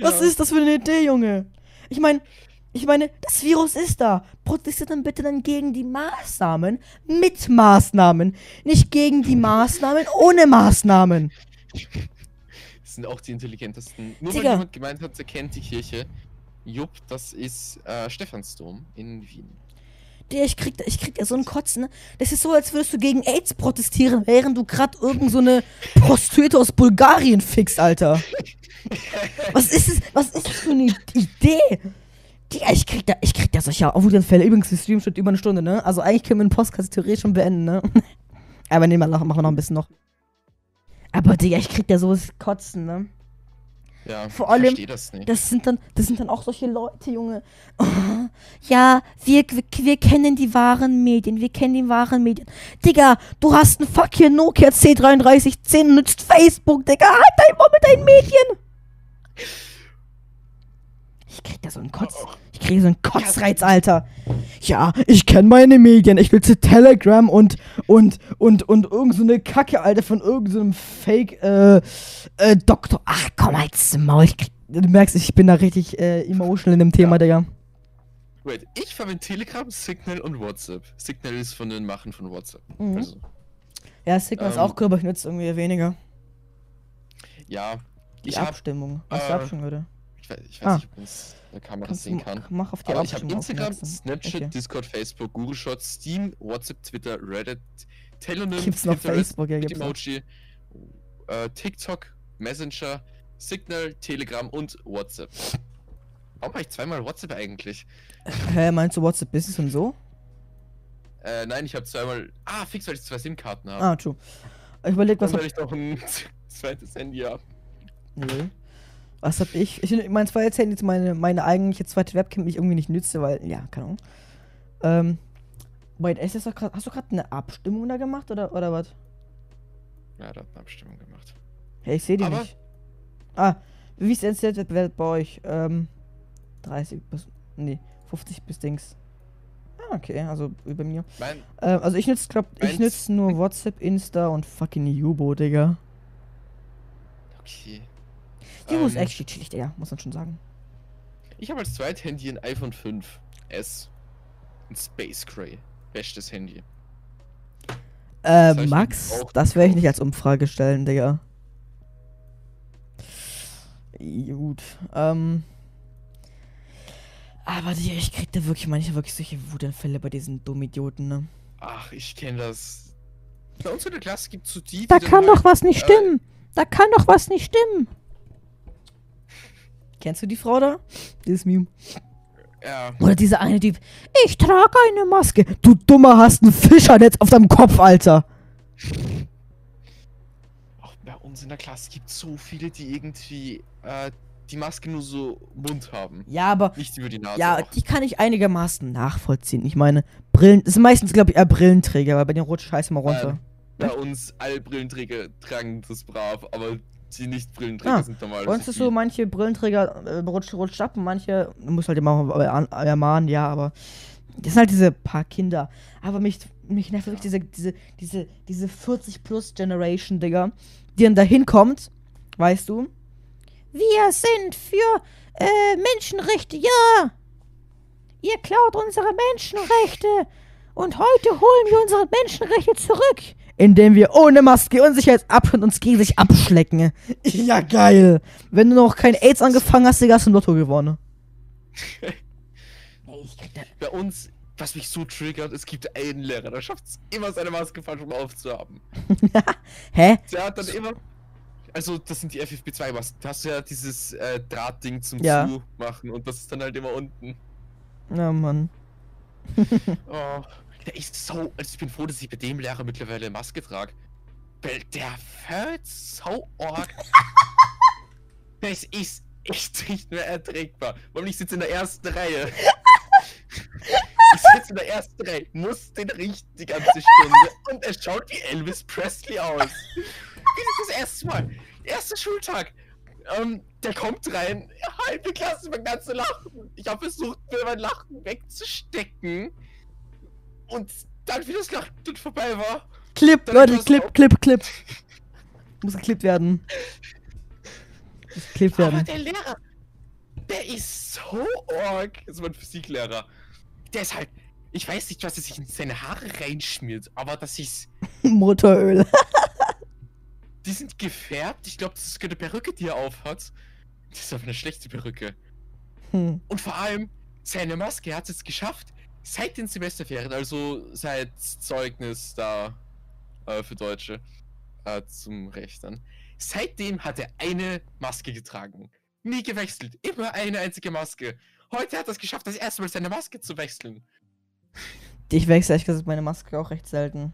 Was Ja. ist das für eine Idee, Junge? Ich meine, Ich meine, das Virus ist da. Protestiert dann bitte dann gegen die Maßnahmen mit Maßnahmen. Nicht gegen die Maßnahmen ohne Maßnahmen. Das sind auch die intelligentesten. Nur Digga. weil jemand gemeint hat, er kennt die Kirche. Jupp, das ist äh, Stephansdom in Wien. Ich krieg, ich krieg ja so einen Kotzen. ne? Das ist so, als würdest du gegen AIDS protestieren, während du gerade irgend so Prostituierte aus Bulgarien fixst, Alter. Was ist es? Was ist das für eine Idee? Digga, ich krieg da, ich krieg da solche Wutanfälle. Übrigens, der Stream steht über eine Stunde, ne? Also eigentlich können wir den Podcast theoretisch schon beenden, ne? *laughs* Aber nee, mal machen wir noch ein bisschen noch. Aber Digga, ich krieg da sowas Kotzen, ne? Ja, Vor ich allem, verstehe das nicht. Das sind dann, das sind dann auch solche Leute, Junge. Oh, *laughs* ja, wir, wir, wir kennen die wahren Medien, wir kennen die wahren Medien. Digga, du hast ein fucking Nokia C3310 und nutzt Facebook, Digga. Halt dein Maul mit deinen Medien. Ich krieg da so einen Kotz, ich krieg so einen Kotzreiz, Alter. Ja, ich kenne meine Medien. Ich will zu Telegram und, und, und, und irgend so eine Kacke, Alter, von irgendeinem Fake, äh, äh, Doktor. Ach, komm halt's Maul. Ich krieg, du merkst, ich bin da richtig, äh, emotional in dem Thema, Digga. Wait, ich verwende Telegram, Signal und WhatsApp. Signal ist von den Machen von WhatsApp. Mhm. Also, Ja, Signal ist Ähm, auch cool, aber ich nutze irgendwie weniger. ja, Die ich Abstimmung. Was die äh, Abstimmung, würde. Ich weiß, ich weiß Ah. nicht, ob man es in der Kamera Kannst sehen kann. mach auf die Aber ich habe Instagram. Snapchat, Okay. Discord, Facebook, Google Shots, Steam, WhatsApp, Twitter, Reddit, Telonym, Gibt's noch Pinterest, Facebook? Ja, gibt's. Emoji, äh, TikTok, Messenger, Signal, Telegram und WhatsApp. Warum habe ich zweimal WhatsApp eigentlich? *laughs* Hä, meinst du WhatsApp Business und so? Äh, nein, ich habe zweimal. Ah, fix, weil ich zwei SIM-Karten habe. Ah, true. Ich überleg, was Und hab ich noch ein *laughs* zweites Handy habe. Nö. Was hab ich? Ich mein zweites Handy ist meine, meine eigentliche zweite Webcam, die ich irgendwie nicht nütze, weil, ja, keine Ahnung. Ähm, wait, ist das doch grad, hast du gerade eine Abstimmung da gemacht oder, oder was? Ja, da hat eine Abstimmung gemacht. Hey, ich sehe die Aber- nicht. Ah, wie ist der Wettbewerb bei euch? Ähm, 30 bis, nee, 50 bis Dings. Ah, okay, also bei mir. Mein, Ähm, also ich nütze, glaub, ich nütze nur WhatsApp, Insta und fucking Yubo, Digga. okay. Yubo ist Ähm, actually chillig, Digga, muss man schon sagen. Ich habe als Zweithandy ein iPhone 5S. Ein Space Gray. Bestes Handy. Äh, heißt, Max, das werde ich nicht als Umfrage stellen, Digga. Gut, ähm. Aber Digga, ich krieg da wirklich manchmal wirklich solche Wutanfälle bei diesen dummen Idioten, ne? Ach, ich kenne das. Bei uns in der Klasse gibt es so die, die Da kann halt, doch was nicht äh, stimmen. Da kann doch was nicht stimmen. Kennst du die Frau da? Dieses Meme. Ja, Oder diese eine Typ. Ich trage eine Maske. Du Dummer hast ein Fischernetz auf deinem Kopf, Alter. auch bei uns in der Klasse gibt es so viele, die irgendwie äh, die Maske nur so Mund haben. Ja, aber Nicht über die Nase. Ja, auch. die kann ich einigermaßen nachvollziehen. Ich meine, Brillen, das sind meistens, glaube ich, eher Brillenträger, weil bei den rutscht scheiße mal runter. Ähm, bei uns alle Brillenträger tragen das brav, aber die Nicht-Brillenträger Ah, sind normal. Ist so, manche Brillenträger äh, rutscht, rutscht ab und manche, du musst halt immer an- ermahnen, ja, aber das sind halt diese paar Kinder. Aber mich, mich nervt wirklich diese, diese, diese, diese 40 plus Generation, Digga, die dann da hinkommt, weißt du? Wir sind für äh, Menschenrechte, ja! Ihr klaut unsere Menschenrechte! Und heute holen wir unsere Menschenrechte zurück! Indem wir ohne Maske und Sicherheitsabstand uns gegenseitig abschlecken. *laughs* Ja, geil! Wenn du noch kein AIDS angefangen hast, Digga, hast du im Lotto gewonnen. *laughs* Bei uns, was mich so triggert, es gibt einen Lehrer, der schafft es immer, seine Maske falsch rum aufzuhaben. *laughs* Hä? Der hat dann immer. Also, das sind die FFP2-Masken. Da hast du ja dieses äh, Drahtding zum Ja. Zumachen und das ist dann halt immer unten. Ja, Mann. Oh, der ist so. Also, ich bin froh, dass ich bei dem Lehrer mittlerweile Maske trage. Weil der fällt so arg. *laughs* das ist echt nicht mehr erträgbar. Weil ich sitze in der ersten Reihe. *laughs* Ich sitze in der ersten Reihe, muss den richten die ganze Stunde und er schaut wie Elvis Presley aus. Wie ist das erste Mal? Erster Schultag. Ähm, der kommt rein, halbe Klasse an zu lachen. Ich habe versucht, mir mein Lachen wegzustecken. Und dann, wie das dann vorbei war, Clip, Dann Leute, Clip, auf- Clip, Clip. Muss geklippt werden. Muss geklippt aber werden. der Lehrer, der ist so org. Das ist mein Physiklehrer. Der ist halt, ich weiß nicht, was er sich in seine Haare reinschmiert, aber das ist, *laughs* Motoröl. *laughs* die sind gefärbt. Ich glaube, das ist eine Perücke, die er aufhat. Das ist aber eine schlechte Perücke. Hm. Und vor allem, seine Maske, hat es geschafft, seit den Semesterferien, also seit Zeugnis da äh, für Deutsche äh, zum Rechtern. Seitdem hat er eine Maske getragen. Nie gewechselt. Immer eine einzige Maske. Heute hat er es geschafft, das erste Mal seine Maske zu wechseln. Ich wechsle ehrlich gesagt meine Maske auch recht selten.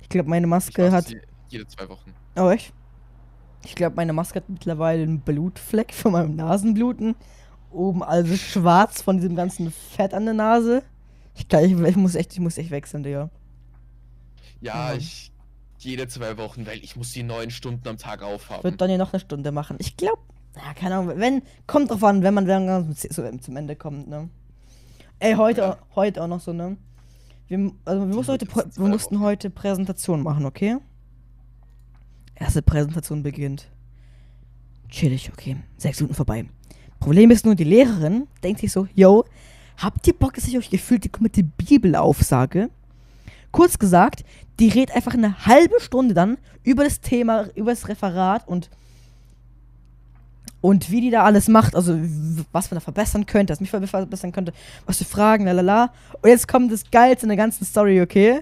Ich glaube, meine Maske hat. Jede zwei Wochen. Oh, echt? Ich glaube, meine Maske hat mittlerweile einen Blutfleck von meinem Nasenbluten. Oben also schwarz von diesem ganzen Fett an der Nase. Ich, glaub, ich, ich muss echt, ich muss echt wechseln, Digga. Ja, Ja. ich jede zwei Wochen, weil ich muss die neun Stunden am Tag aufhaben. würde dann ja noch eine Stunde machen. Ich glaube, ja, keine Ahnung, wenn, kommt drauf an, wenn man langsam zum- so zum Ende kommt, ne? Ey, heute, Ja. heute auch noch so, ne? Wir, also wir, mussten heute, wird wir mussten heute Präsentation machen, okay? Erste Präsentation beginnt. Chillig, okay. Sechs Minuten vorbei. Problem ist nur, die Lehrerin denkt sich so, yo, habt ihr Bock, dass ich euch gefühlt die komplette Bibel aufsage? Kurz gesagt, die redet einfach eine halbe Stunde dann über das Thema, über das Referat und und wie die da alles macht, also was man da verbessern könnte, was mich ver- verbessern könnte, was für Fragen, lalala. Und jetzt kommt das Geilste in der ganzen Story, okay?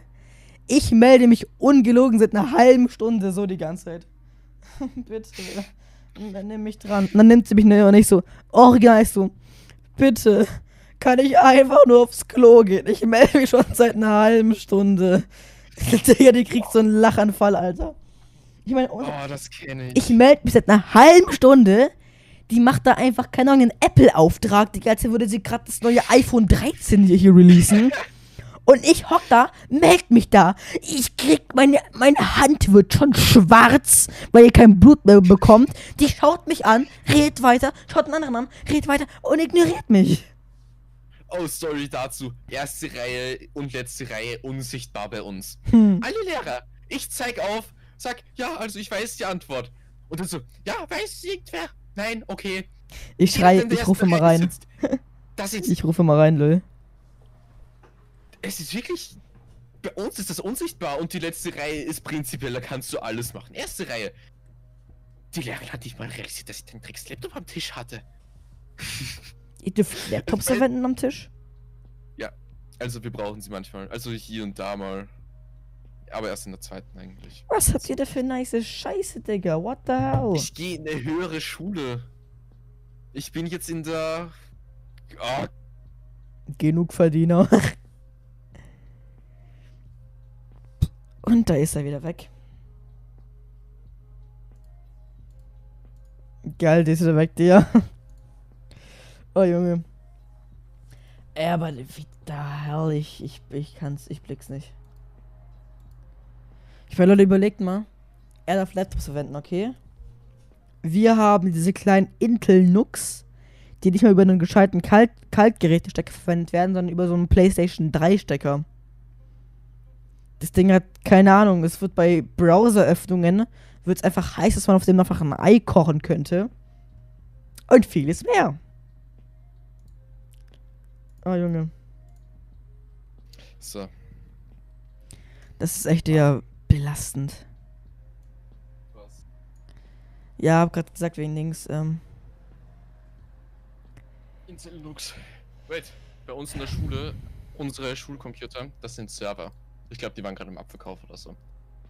Ich melde mich ungelogen seit einer halben Stunde so die ganze Zeit. *laughs* bitte, dann nimm mich dran. Und dann nimmt sie mich ne- und ich so, original ich so, bitte, kann ich einfach nur aufs Klo gehen? Ich melde mich schon seit einer halben Stunde. *laughs* Digga, die kriegt so einen Lachanfall, Alter. Ich meine, Oh, das kenne ich. ich melde mich seit einer halben Stunde. Die macht da einfach, keine Ahnung, einen Apple-Auftrag. Die als würde sie gerade das neue iPhone 13 hier, hier releasen. *laughs* Und ich hock da, meld mich da. Ich krieg, meine, meine Hand wird schon schwarz, weil ihr kein Blut mehr bekommt. Die schaut mich an, redet weiter, schaut einen anderen an, redet weiter und ignoriert mich. Oh, Story dazu. Erste Reihe und letzte Reihe unsichtbar bei uns. Hm. Alle Lehrer. Ich zeig auf, sag, ja, also ich weiß die Antwort. Und dann so, ja, weiß irgendwer? Nein, okay. Ich Jeder, der schrei, in der ich rufe mal rein. sitzt. Ich rufe mal rein, Lil. es ist wirklich, bei uns ist das unsichtbar und die letzte Reihe ist prinzipiell, da kannst du alles machen. Erste Reihe. Die Lehrerin hat nicht mal realisiert, dass ich den Drecks-Laptop am Tisch hatte. *laughs* Ihr dürft Laptops Weil- verwenden am Tisch? Also wir brauchen sie manchmal. Also hier und da mal. Aber erst in der zweiten eigentlich. Was habt ihr da für nice Scheiße, Digga? What the hell? Ich gehe in eine höhere Schule. Ich bin jetzt in der. Ah, Genug Verdiener. Und da ist er wieder weg. Geil, der ist wieder weg, der. Oh, Junge. Ey, aber wie da hell, ich, ich, kann's, ich blick's nicht. Ich meine, Leute, überlegt mal. Er darf Laptops verwenden, okay? Wir haben diese kleinen Intel-Nux, die nicht mal über einen gescheiten Kalt Kaltgerätestecker verwendet werden, sondern über so einen PlayStation 3 Stecker. Das Ding hat keine Ahnung, es wird bei Browseröffnungen wird einfach heiß, dass man auf dem einfach ein Ei kochen könnte. Und vieles mehr. Oh Junge, so. das ist echt eher belastend. Was? Ja, hab grad gesagt wegen Dings, ähm, Intel Linux. Wait, bei uns in der Schule, unsere Schulcomputer, das sind Server. Ich glaube, die waren gerade im Abverkauf oder so.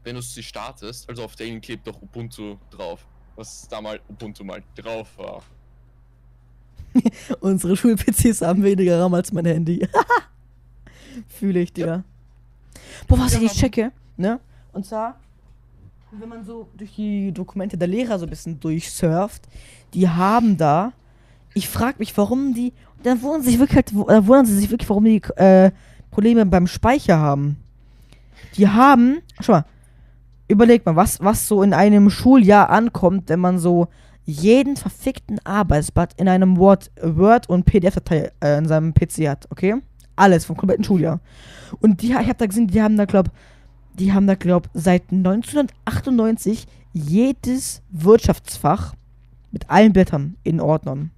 Wenn du sie startest, also auf denen klebt doch Ubuntu drauf. Was da mal Ubuntu mal drauf war. *laughs* unsere Schul-PCs haben weniger RAM als mein Handy. *laughs* Fühle ich, Digga. Boah, was ich nicht checke, ne? Und zwar, wenn man so durch die Dokumente der Lehrer so ein bisschen durchsurft, die haben da, ich frag mich, warum die, dann wundern sie sich wirklich halt, äh, wundern sie sich wirklich, warum die äh, Probleme beim Speicher haben. Die haben, schau mal, überleg mal, was, was so in einem Schuljahr ankommt, wenn man so jeden verfickten Arbeitsblatt in einem Word, Word und PDF-Datei äh, in seinem PC hat, okay? Alles vom kompletten Schuljahr. Und die, ich hab da gesehen, die haben da, glaub, die haben da, glaub, seit 1998 jedes Wirtschaftsfach mit allen Blättern in Ordnern.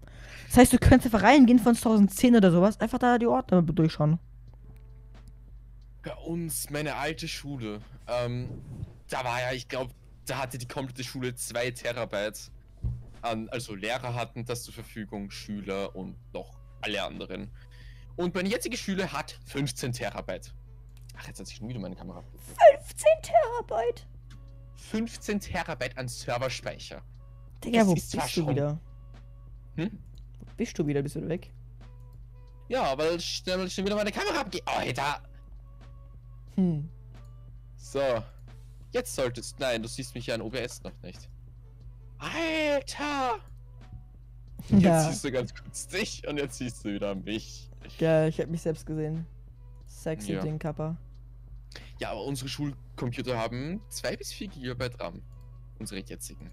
Das Das heißt, du könntest einfach reingehen von 2010 oder sowas, einfach da die Ordner durchschauen. Bei uns, meine alte Schule, ähm, da war ja, ich glaube, da hatte die komplette Schule 2 Terabyte an, also Lehrer hatten das zur Verfügung, Schüler und noch alle anderen. Und meine jetzige Schule hat 15 Terabyte. Ach, jetzt hat sich schon wieder meine Kamera. 15 Terabyte. 15 Terabyte an Serverspeicher. Digga, Das wo bist du schon- wieder? Hm? Wo bist du wieder? Bist du weg? Ja, weil schnell schon wieder meine Kamera abgeht. Alter! Hm. So. Jetzt solltest. Nein, du siehst mich ja in OBS noch nicht. Alter! Jetzt Ja, siehst du ganz kurz dich und jetzt siehst du wieder mich. geil, ich hab mich selbst gesehen. Sexy Ja. Ding, Kappa. Ja, aber unsere Schulcomputer haben 2 bis 4 GB RAM. Unsere jetzigen.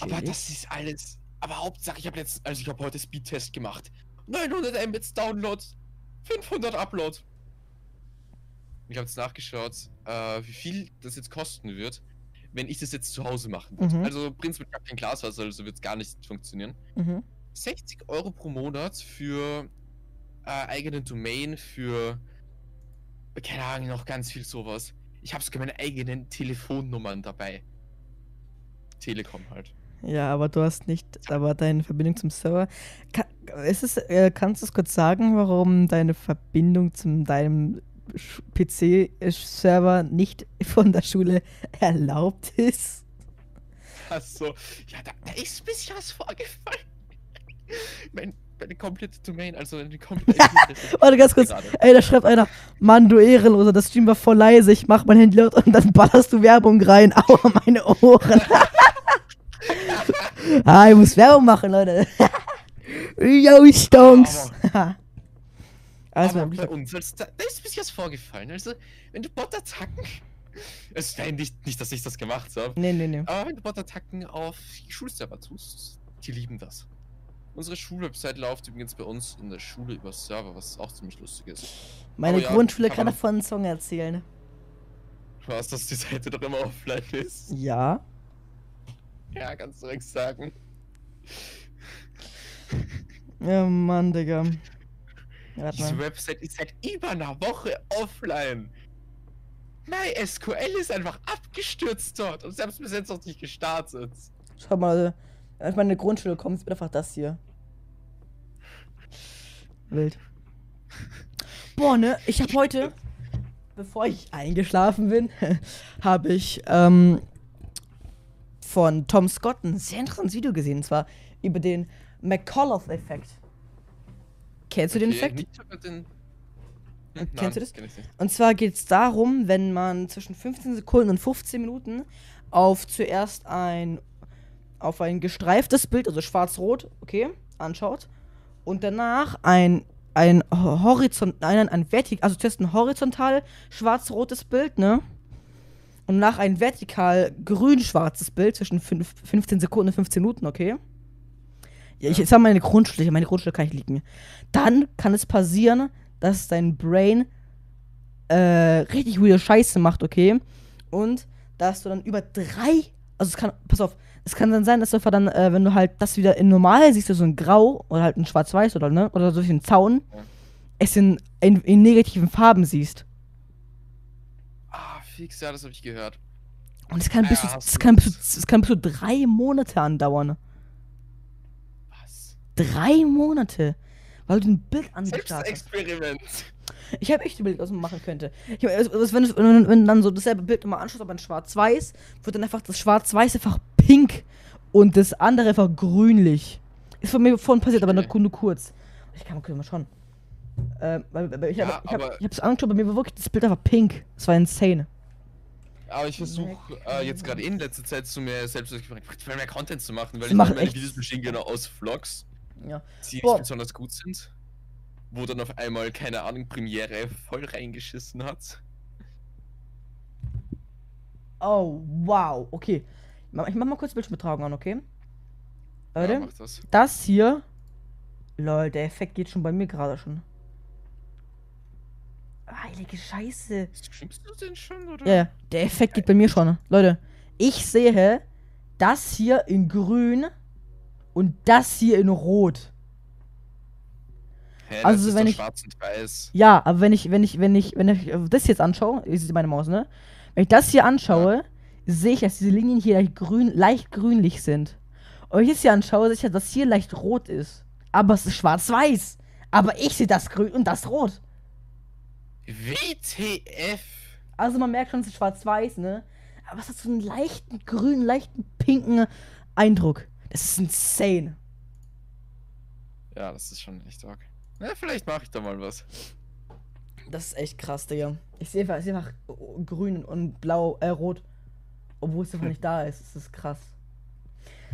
Aber Chillig. das ist alles. Aber Hauptsache, ich habe letztens, also ich habe heute Speedtest gemacht. 900 Mbits Download, 500 Upload. Ich habe jetzt nachgeschaut, äh, wie viel das jetzt kosten wird, wenn ich das jetzt zu Hause machen würde. Mhm. Also ich hab kein Glasfaser, also wird es gar nicht funktionieren. Mhm. 60 Euro pro Monat für äh, eigene Domain, für keine Ahnung, noch ganz viel sowas. Ich habe sogar meine eigenen Telefonnummern dabei. Telekom halt. Ja, aber du hast nicht, aber deine Verbindung zum Server. Ka ist es, äh, kannst du es kurz sagen, warum deine Verbindung zum deinem PC-Server nicht von der Schule erlaubt ist? Achso, ja, da, da ist ein bisschen was vorgefallen. mein, meine komplette Domain, also eine komplette. *laughs* Warte ganz kurz. Gerade. Ey, da schreibt einer, Mann, du Ehrenloser, das Stream war voll leise, ich mach mein Handy laut und dann ballerst du Werbung rein. *laughs* Aua, meine Ohren. *laughs* ah, ich muss Werbung machen, Leute. Yo, Stonks. Also, Aber bei uns, also, da, ist ein bisschen was vorgefallen. Also, wenn du Bot-Attacken. Es ist nicht, nicht, dass ich das gemacht habe. nee, nee, nee. Aber wenn du Bot-Attacken auf Schulserver tust, die lieben das. Unsere Schulwebsite läuft übrigens bei uns in der Schule über Server, was auch ziemlich lustig ist. Meine Oh ja, Grundschule kann kann davon einen Song erzählen. Was, dass die Seite doch immer offline ist? Ja. Ja, kannst du direkt sagen. Ja, Mann, Digga. Warte Diese mal. Website ist seit über einer Woche offline. MySQL ist einfach abgestürzt dort und sie haben es bis jetzt noch nicht gestartet. Schau mal, als meine Grundschule kommt, ist einfach das hier. Wild. Boah, ne, ich habe heute, bevor ich eingeschlafen bin, *laughs* habe ich ähm, von Tom Scott ein sehr interessantes Video gesehen. Und zwar über den McCullough-Effekt. Kennst du den Okay, Effekt? den... Hm, Nein, kennst du das? kenn. Und zwar geht es darum, wenn man zwischen 15 Sekunden und 15 Minuten auf zuerst ein auf ein gestreiftes Bild, also schwarz-rot, okay, anschaut und danach ein ein horizont ein, ein vertikal also zuerst ein horizontal schwarz-rotes Bild, ne? Und nach ein vertikal grün-schwarzes Bild zwischen fünf, 15 Sekunden und 15 Minuten, okay? Ja, ich Ja. sag meine Grundschule, meine Grundschule kann ich liegen. Dann kann es passieren, dass dein Brain äh, richtig weirde Scheiße macht, okay? Und dass du dann über drei, also es kann, pass auf, es kann dann sein, dass du einfach dann, äh, wenn du halt das wieder in normal siehst, du so ein Grau oder halt ein Schwarz-Weiß oder ne, oder so ein Zaun, Ja. es in, in, in negativen Farben siehst. Ah, fix, ja, das habe ich gehört. Und es kann, bis zu, Ja, hast es kann bis es kann bis zu drei Monate andauern. Drei Monate. Weil du ein Bild angestarrt hast. Selbstexperiment. Ich habe echt Bild, was man machen könnte. Ich hab, also, also wenn, du, wenn, du dann so dasselbe Bild nochmal anschaust, aber in schwarz-weiß, wird dann einfach das schwarz-weiß einfach pink und das andere einfach grünlich. Ist von mir vorhin passiert, aber nur, Okay. nur kurz. Ich kann mal schauen. Ähm, ich habe Ja, ich hab, ich hab's angeschaut, bei mir war wirklich das Bild einfach pink. Das war insane. Aber ich versuche äh, jetzt gerade in letzter Zeit zu mir selbst mehr Content zu machen, weil Das ich macht mache meine echt- Videos bestehen genau aus Vlogs, Ja. die nicht Boah. besonders gut sind. Wo dann auf einmal, keine Ahnung, Premiere voll reingeschissen hat. Oh, wow. Okay. Ich mach mal kurz Bildschirmbetragung an, okay? Leute, Ja, das. das hier. Lol, der Effekt geht schon bei mir gerade schon. Heilige Scheiße. Streamst du denn schon, oder? Ja, ja, der Effekt geht bei mir schon. Leute, ich sehe das hier in grün Und das hier in Rot. Hä, das Also, ist wenn ich- schwarz und weiß. Ja, aber wenn ich, wenn ich, wenn ich, wenn ich das jetzt anschaue, ist meine Maus, ne? Wenn ich das hier anschaue, sehe ich, dass diese Linien hier leicht, grün, leicht grünlich sind. Und wenn ich das hier anschaue, sehe ich, dass hier leicht rot ist. Aber es ist schwarz-weiß. Aber ich sehe das grün und das rot. WTF? Also man merkt schon, es ist schwarz-weiß, ne? Aber es hat so einen leichten grünen, leichten pinken Eindruck. Das ist insane. Ja, das ist schon echt arg. Na, vielleicht mache ich da mal was. Das ist echt krass, Digga. Ich sehe einfach, ich seh einfach grün und blau, äh, rot. Obwohl es einfach nicht da ist. Das ist krass.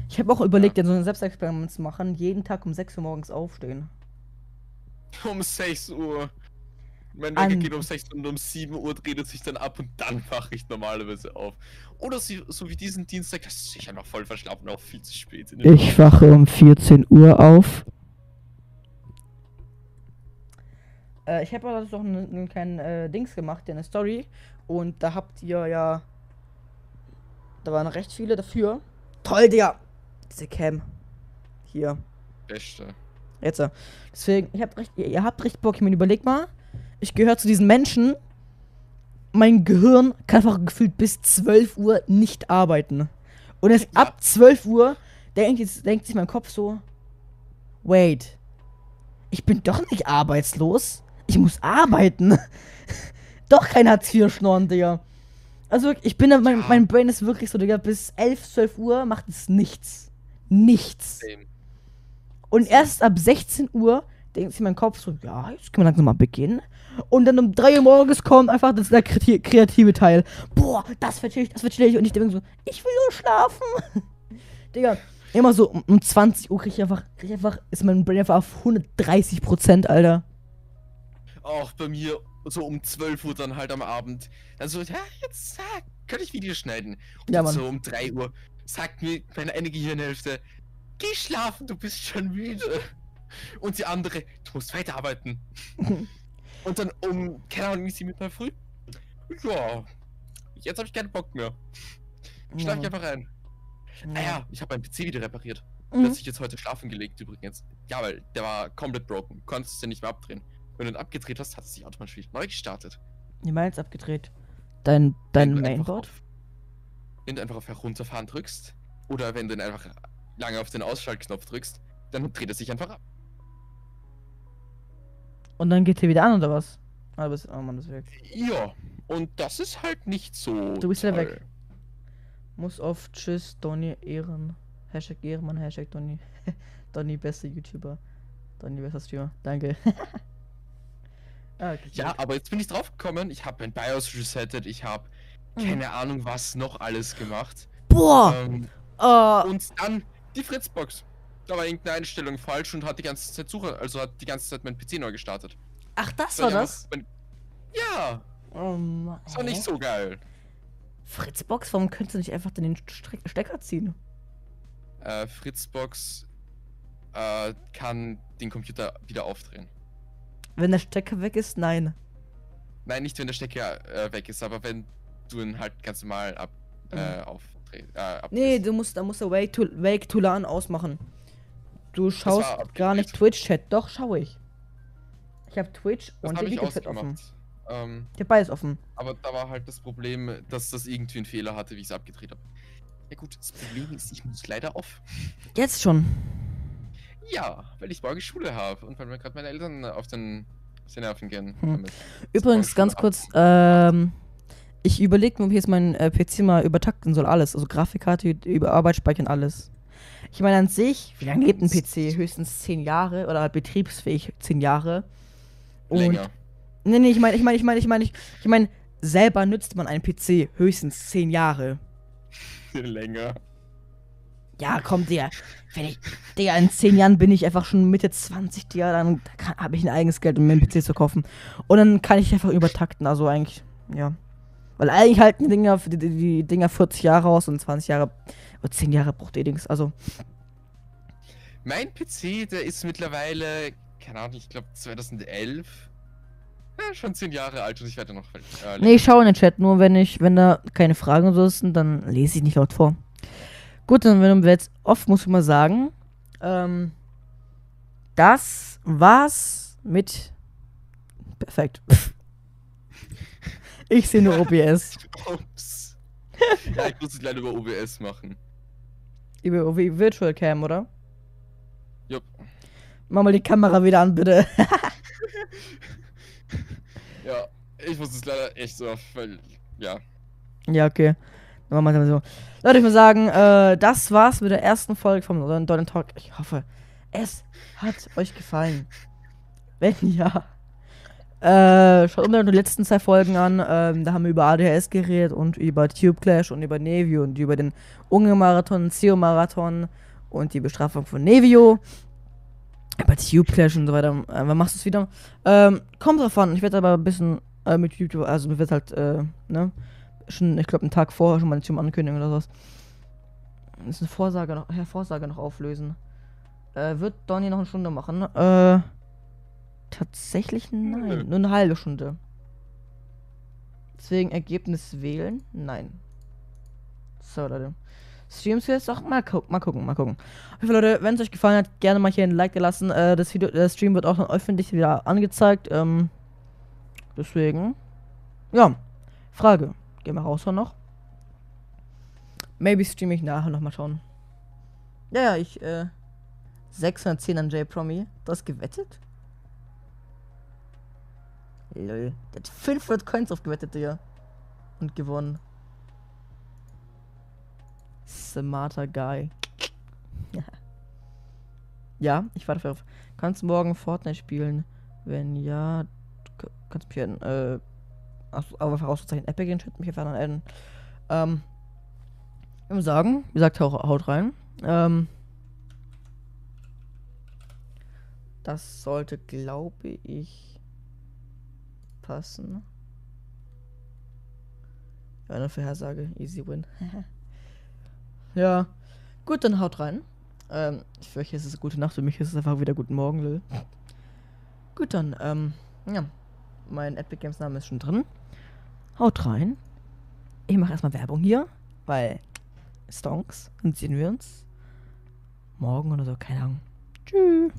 Ich habe auch überlegt, ja. so ein Selbstexperiment zu machen. Jeden Tag um 6 Uhr morgens aufstehen. *laughs* Um 6 Uhr. Mein Wecker geht um 6 und um 7 Uhr dreht es sich dann ab und dann wache ich normalerweise auf. Oder so, so wie diesen Dienstag, das ist sicher noch voll verschlafen, auch viel zu spät. In der Nacht. wache um 14 Uhr auf. Äh, ich habe aber doch einen, einen kleinen äh, Dings gemacht, eine Story. Und da habt ihr ja. Da waren recht viele dafür. Toll, Digga! Diese Cam. Hier. Beste. Jetzt. Deswegen, ich hab recht, ihr, ihr habt recht Bock. Ich meine, überleg mal. Ich gehöre zu diesen Menschen. Mein Gehirn kann einfach gefühlt bis 12 Uhr nicht arbeiten. Und erst Ja. ab 12 Uhr denkt, jetzt, denkt sich mein Kopf so: Wait. Ich bin doch nicht arbeitslos. Ich muss arbeiten. *laughs* doch kein Hartz-IV-Schnorren, Digga. Also, ich bin, da- mein, mein Brain ist wirklich so, Digga, bis 11, 12 Uhr macht es nichts. Nichts. Und erst ab 16 Uhr denkt sich mein Kopf so, ja, jetzt können wir langsam mal beginnen. Und dann um 3 Uhr morgens kommt einfach das, der kreati- kreative Teil. Boah, das wird chillig, das wird chillig. Und ich denke so, ich will nur schlafen. *laughs* Digga, immer so um, um 20 Uhr krieg ich einfach, krieg ich einfach, ist mein Brain einfach auf 130 Prozent, Alter. Auch bei mir so um 12 Uhr dann halt am Abend. Dann so, ja, jetzt ah, kann ich Videos schneiden. Und Ja, Mann. so um 3 Uhr sagt mir meine eine Gehirnhälfte, geh schlafen, du bist schon müde. Und die andere, du musst weiterarbeiten. *laughs* Und dann um, keine Ahnung, wie sie mit früh. Ja, jetzt habe ich keinen Bock mehr. Schlaf ich einfach ein. Ah ja, ich habe meinen PC wieder repariert. Mhm. hat sich jetzt heute schlafen gelegt übrigens. Ja, weil der war komplett broken. Konntest es ja nicht mehr abdrehen. Wenn du ihn abgedreht hast, hat es sich automatisch wieder neu gestartet. Die meins abgedreht. Dein, dein Wenn du Mainboard? auf- Wenn du einfach auf Herunterfahren drückst, oder wenn du dann einfach lange auf den Ausschaltknopf drückst, dann dreht es sich einfach ab. Und dann geht er wieder an, oder was? Ah, du bist, oh Mann, das ist weg. Ja, und das ist halt nicht so. Du bist ja weg. Muss auf Tschüss, Donny Ehren. Hashtag Ehrenmann, Hashtag Donny. *laughs* Donny, beste YouTuber. Donny, bester Streamer. Danke. *laughs* ah, okay, Ja, aber jetzt bin ich drauf gekommen, ich habe mein BIOS resettet, ich habe Mhm. keine Ahnung was noch alles gemacht. Boah! Ähm, äh, und dann die Fritzbox. Da war irgendeine Einstellung falsch und hat die ganze Zeit Suche, also hat die ganze Zeit mein PC neu gestartet. ach, das war das? Mein, ja, Oh Mann. das war nicht so geil. Fritzbox, warum könntest du nicht einfach den Stecker ziehen? Äh, Fritzbox äh, kann den Computer wieder aufdrehen. Wenn der Stecker weg ist, nein. Nein, nicht wenn der Stecker äh, weg ist, aber wenn du ihn halt ganz normal ab, äh, aufdrehst. Äh, abdrehst. Mhm. Nee, du musst, da musst du Wake to, Wake to LAN ausmachen. Du schaust gar nicht. Twitch-Chat. Doch, schaue ich. Ich habe Twitch das und habe ich Videochat offen. Ähm, Ich hab beides offen. aber da war halt das Problem, dass das irgendwie einen Fehler hatte, wie ich es abgedreht habe. Ja gut, das Problem ist, ich muss leider auf. Jetzt schon. Ja, weil ich morgen Schule habe und weil mir gerade meine Eltern auf den, auf den Nerven gehen. Hm. Übrigens, ganz ab- kurz, ähm, ich überlege mir, ob ich jetzt meinen äh, PC mal übertakten soll, alles. Also Grafikkarte, über Arbeit speichern, alles. Ich meine an sich, wie lange lebt ein PC? Höchstens 10 Jahre oder betriebsfähig 10 Jahre. Und Länger. Nee, nee, ich meine, ich meine, ich meine, ich meine, ich, ich meine, selber nützt man einen PC höchstens 10 Jahre. *laughs* Länger. Ja, komm, Digga. Wenn ich, Digga, in 10 Jahren bin ich einfach schon Mitte 20, Digga, dann habe ich ein eigenes Geld, um mir einen PC zu kaufen. Und dann kann ich einfach übertakten, also eigentlich, ja. Weil eigentlich halten die Dinger, die, die, Dinger 40 Jahre aus und 20 Jahre, oder 10 Jahre braucht ihr Dings, also. Mein PC, der ist mittlerweile, keine Ahnung, ich glaube 2011. Ja, schon 10 Jahre alt und ich werde noch. Äh, Nee, ich schaue in den Chat, nur wenn ich, wenn da keine Fragen und so sind, dann lese ich nicht laut vor. Gut, dann wenn du jetzt oft, muss ich mal sagen, Ähm, das war's mit. Perfekt. *laughs* ich sehe nur OBS. Ups. ja, ich muss es leider über OBS machen. Über OB Virtual Cam, oder? Jupp. Mach mal die Kamera wieder an, bitte. *laughs* Ja, ich muss es leider echt so, weil, ja. ja, okay. Dann machen wir es so. Leute, ich würde sagen, äh, das war's mit der ersten Folge vom Dollar Talk. Ich hoffe, es hat euch gefallen. Wenn ja, äh, schaut unbedingt die letzten zwei Folgen an. Ähm, da haben wir über ADHS geredet und über Tube Clash und über Nevio und über den Unge-Marathon, CEO-Marathon und die Bestrafung von Nevio. Über Tube Clash und so weiter. Äh, wann machst du es wieder? Ähm, kommt drauf an. Ich werde aber ein bisschen äh, mit YouTube, also mir wird halt, äh, ne? Schon, ich glaube, einen Tag vorher schon mal zum Ankündigen oder sowas. Ist eine Vorsage noch, ja, Vorsage noch auflösen. Äh, wird Donny noch eine Stunde machen? Äh, tatsächlich nein. Nur eine halbe Stunde. Deswegen Ergebnis wählen? Nein. So, Leute. Streams jetzt auch mal, gu mal gucken, mal gucken. Auf jeden Fall, Leute, wenn es euch gefallen hat, gerne mal hier ein Like gelassen. Äh, das Video, der Stream wird auch dann öffentlich wieder angezeigt. Ähm, deswegen. Ja. Frage. Gehen wir raus noch. Maybe streame ich nachher noch mal schauen. Ja, ja, ich, äh. 610 an J-Promi. Du hast gewettet? Lol. Der hat 500 Coins aufgewettet, Digga. Und gewonnen. Smarter Guy. *laughs* ja, ich warte darauf. Kannst morgen Fortnite spielen? Wenn ja, kannst mich adden. Äh, aber einfach auszuzeichnen. Epic in Chat mich einfach adden. Ähm, ich muss sagen, wie gesagt, hau- haut rein. Ähm, das sollte, glaube ich, passen. Ja, eine Vorhersage. Easy win. *laughs* ja. Gut, dann haut rein. Ähm, für euch ist es gute Nacht, für mich ist es einfach wieder guten Morgen, Lil. Gut, dann, ähm, ja. Mein Epic Games Name ist schon drin. Haut rein. Ich mache erstmal Werbung hier, weil Stonks. Dann sehen wir uns morgen oder so, keine Ahnung. Tschüss.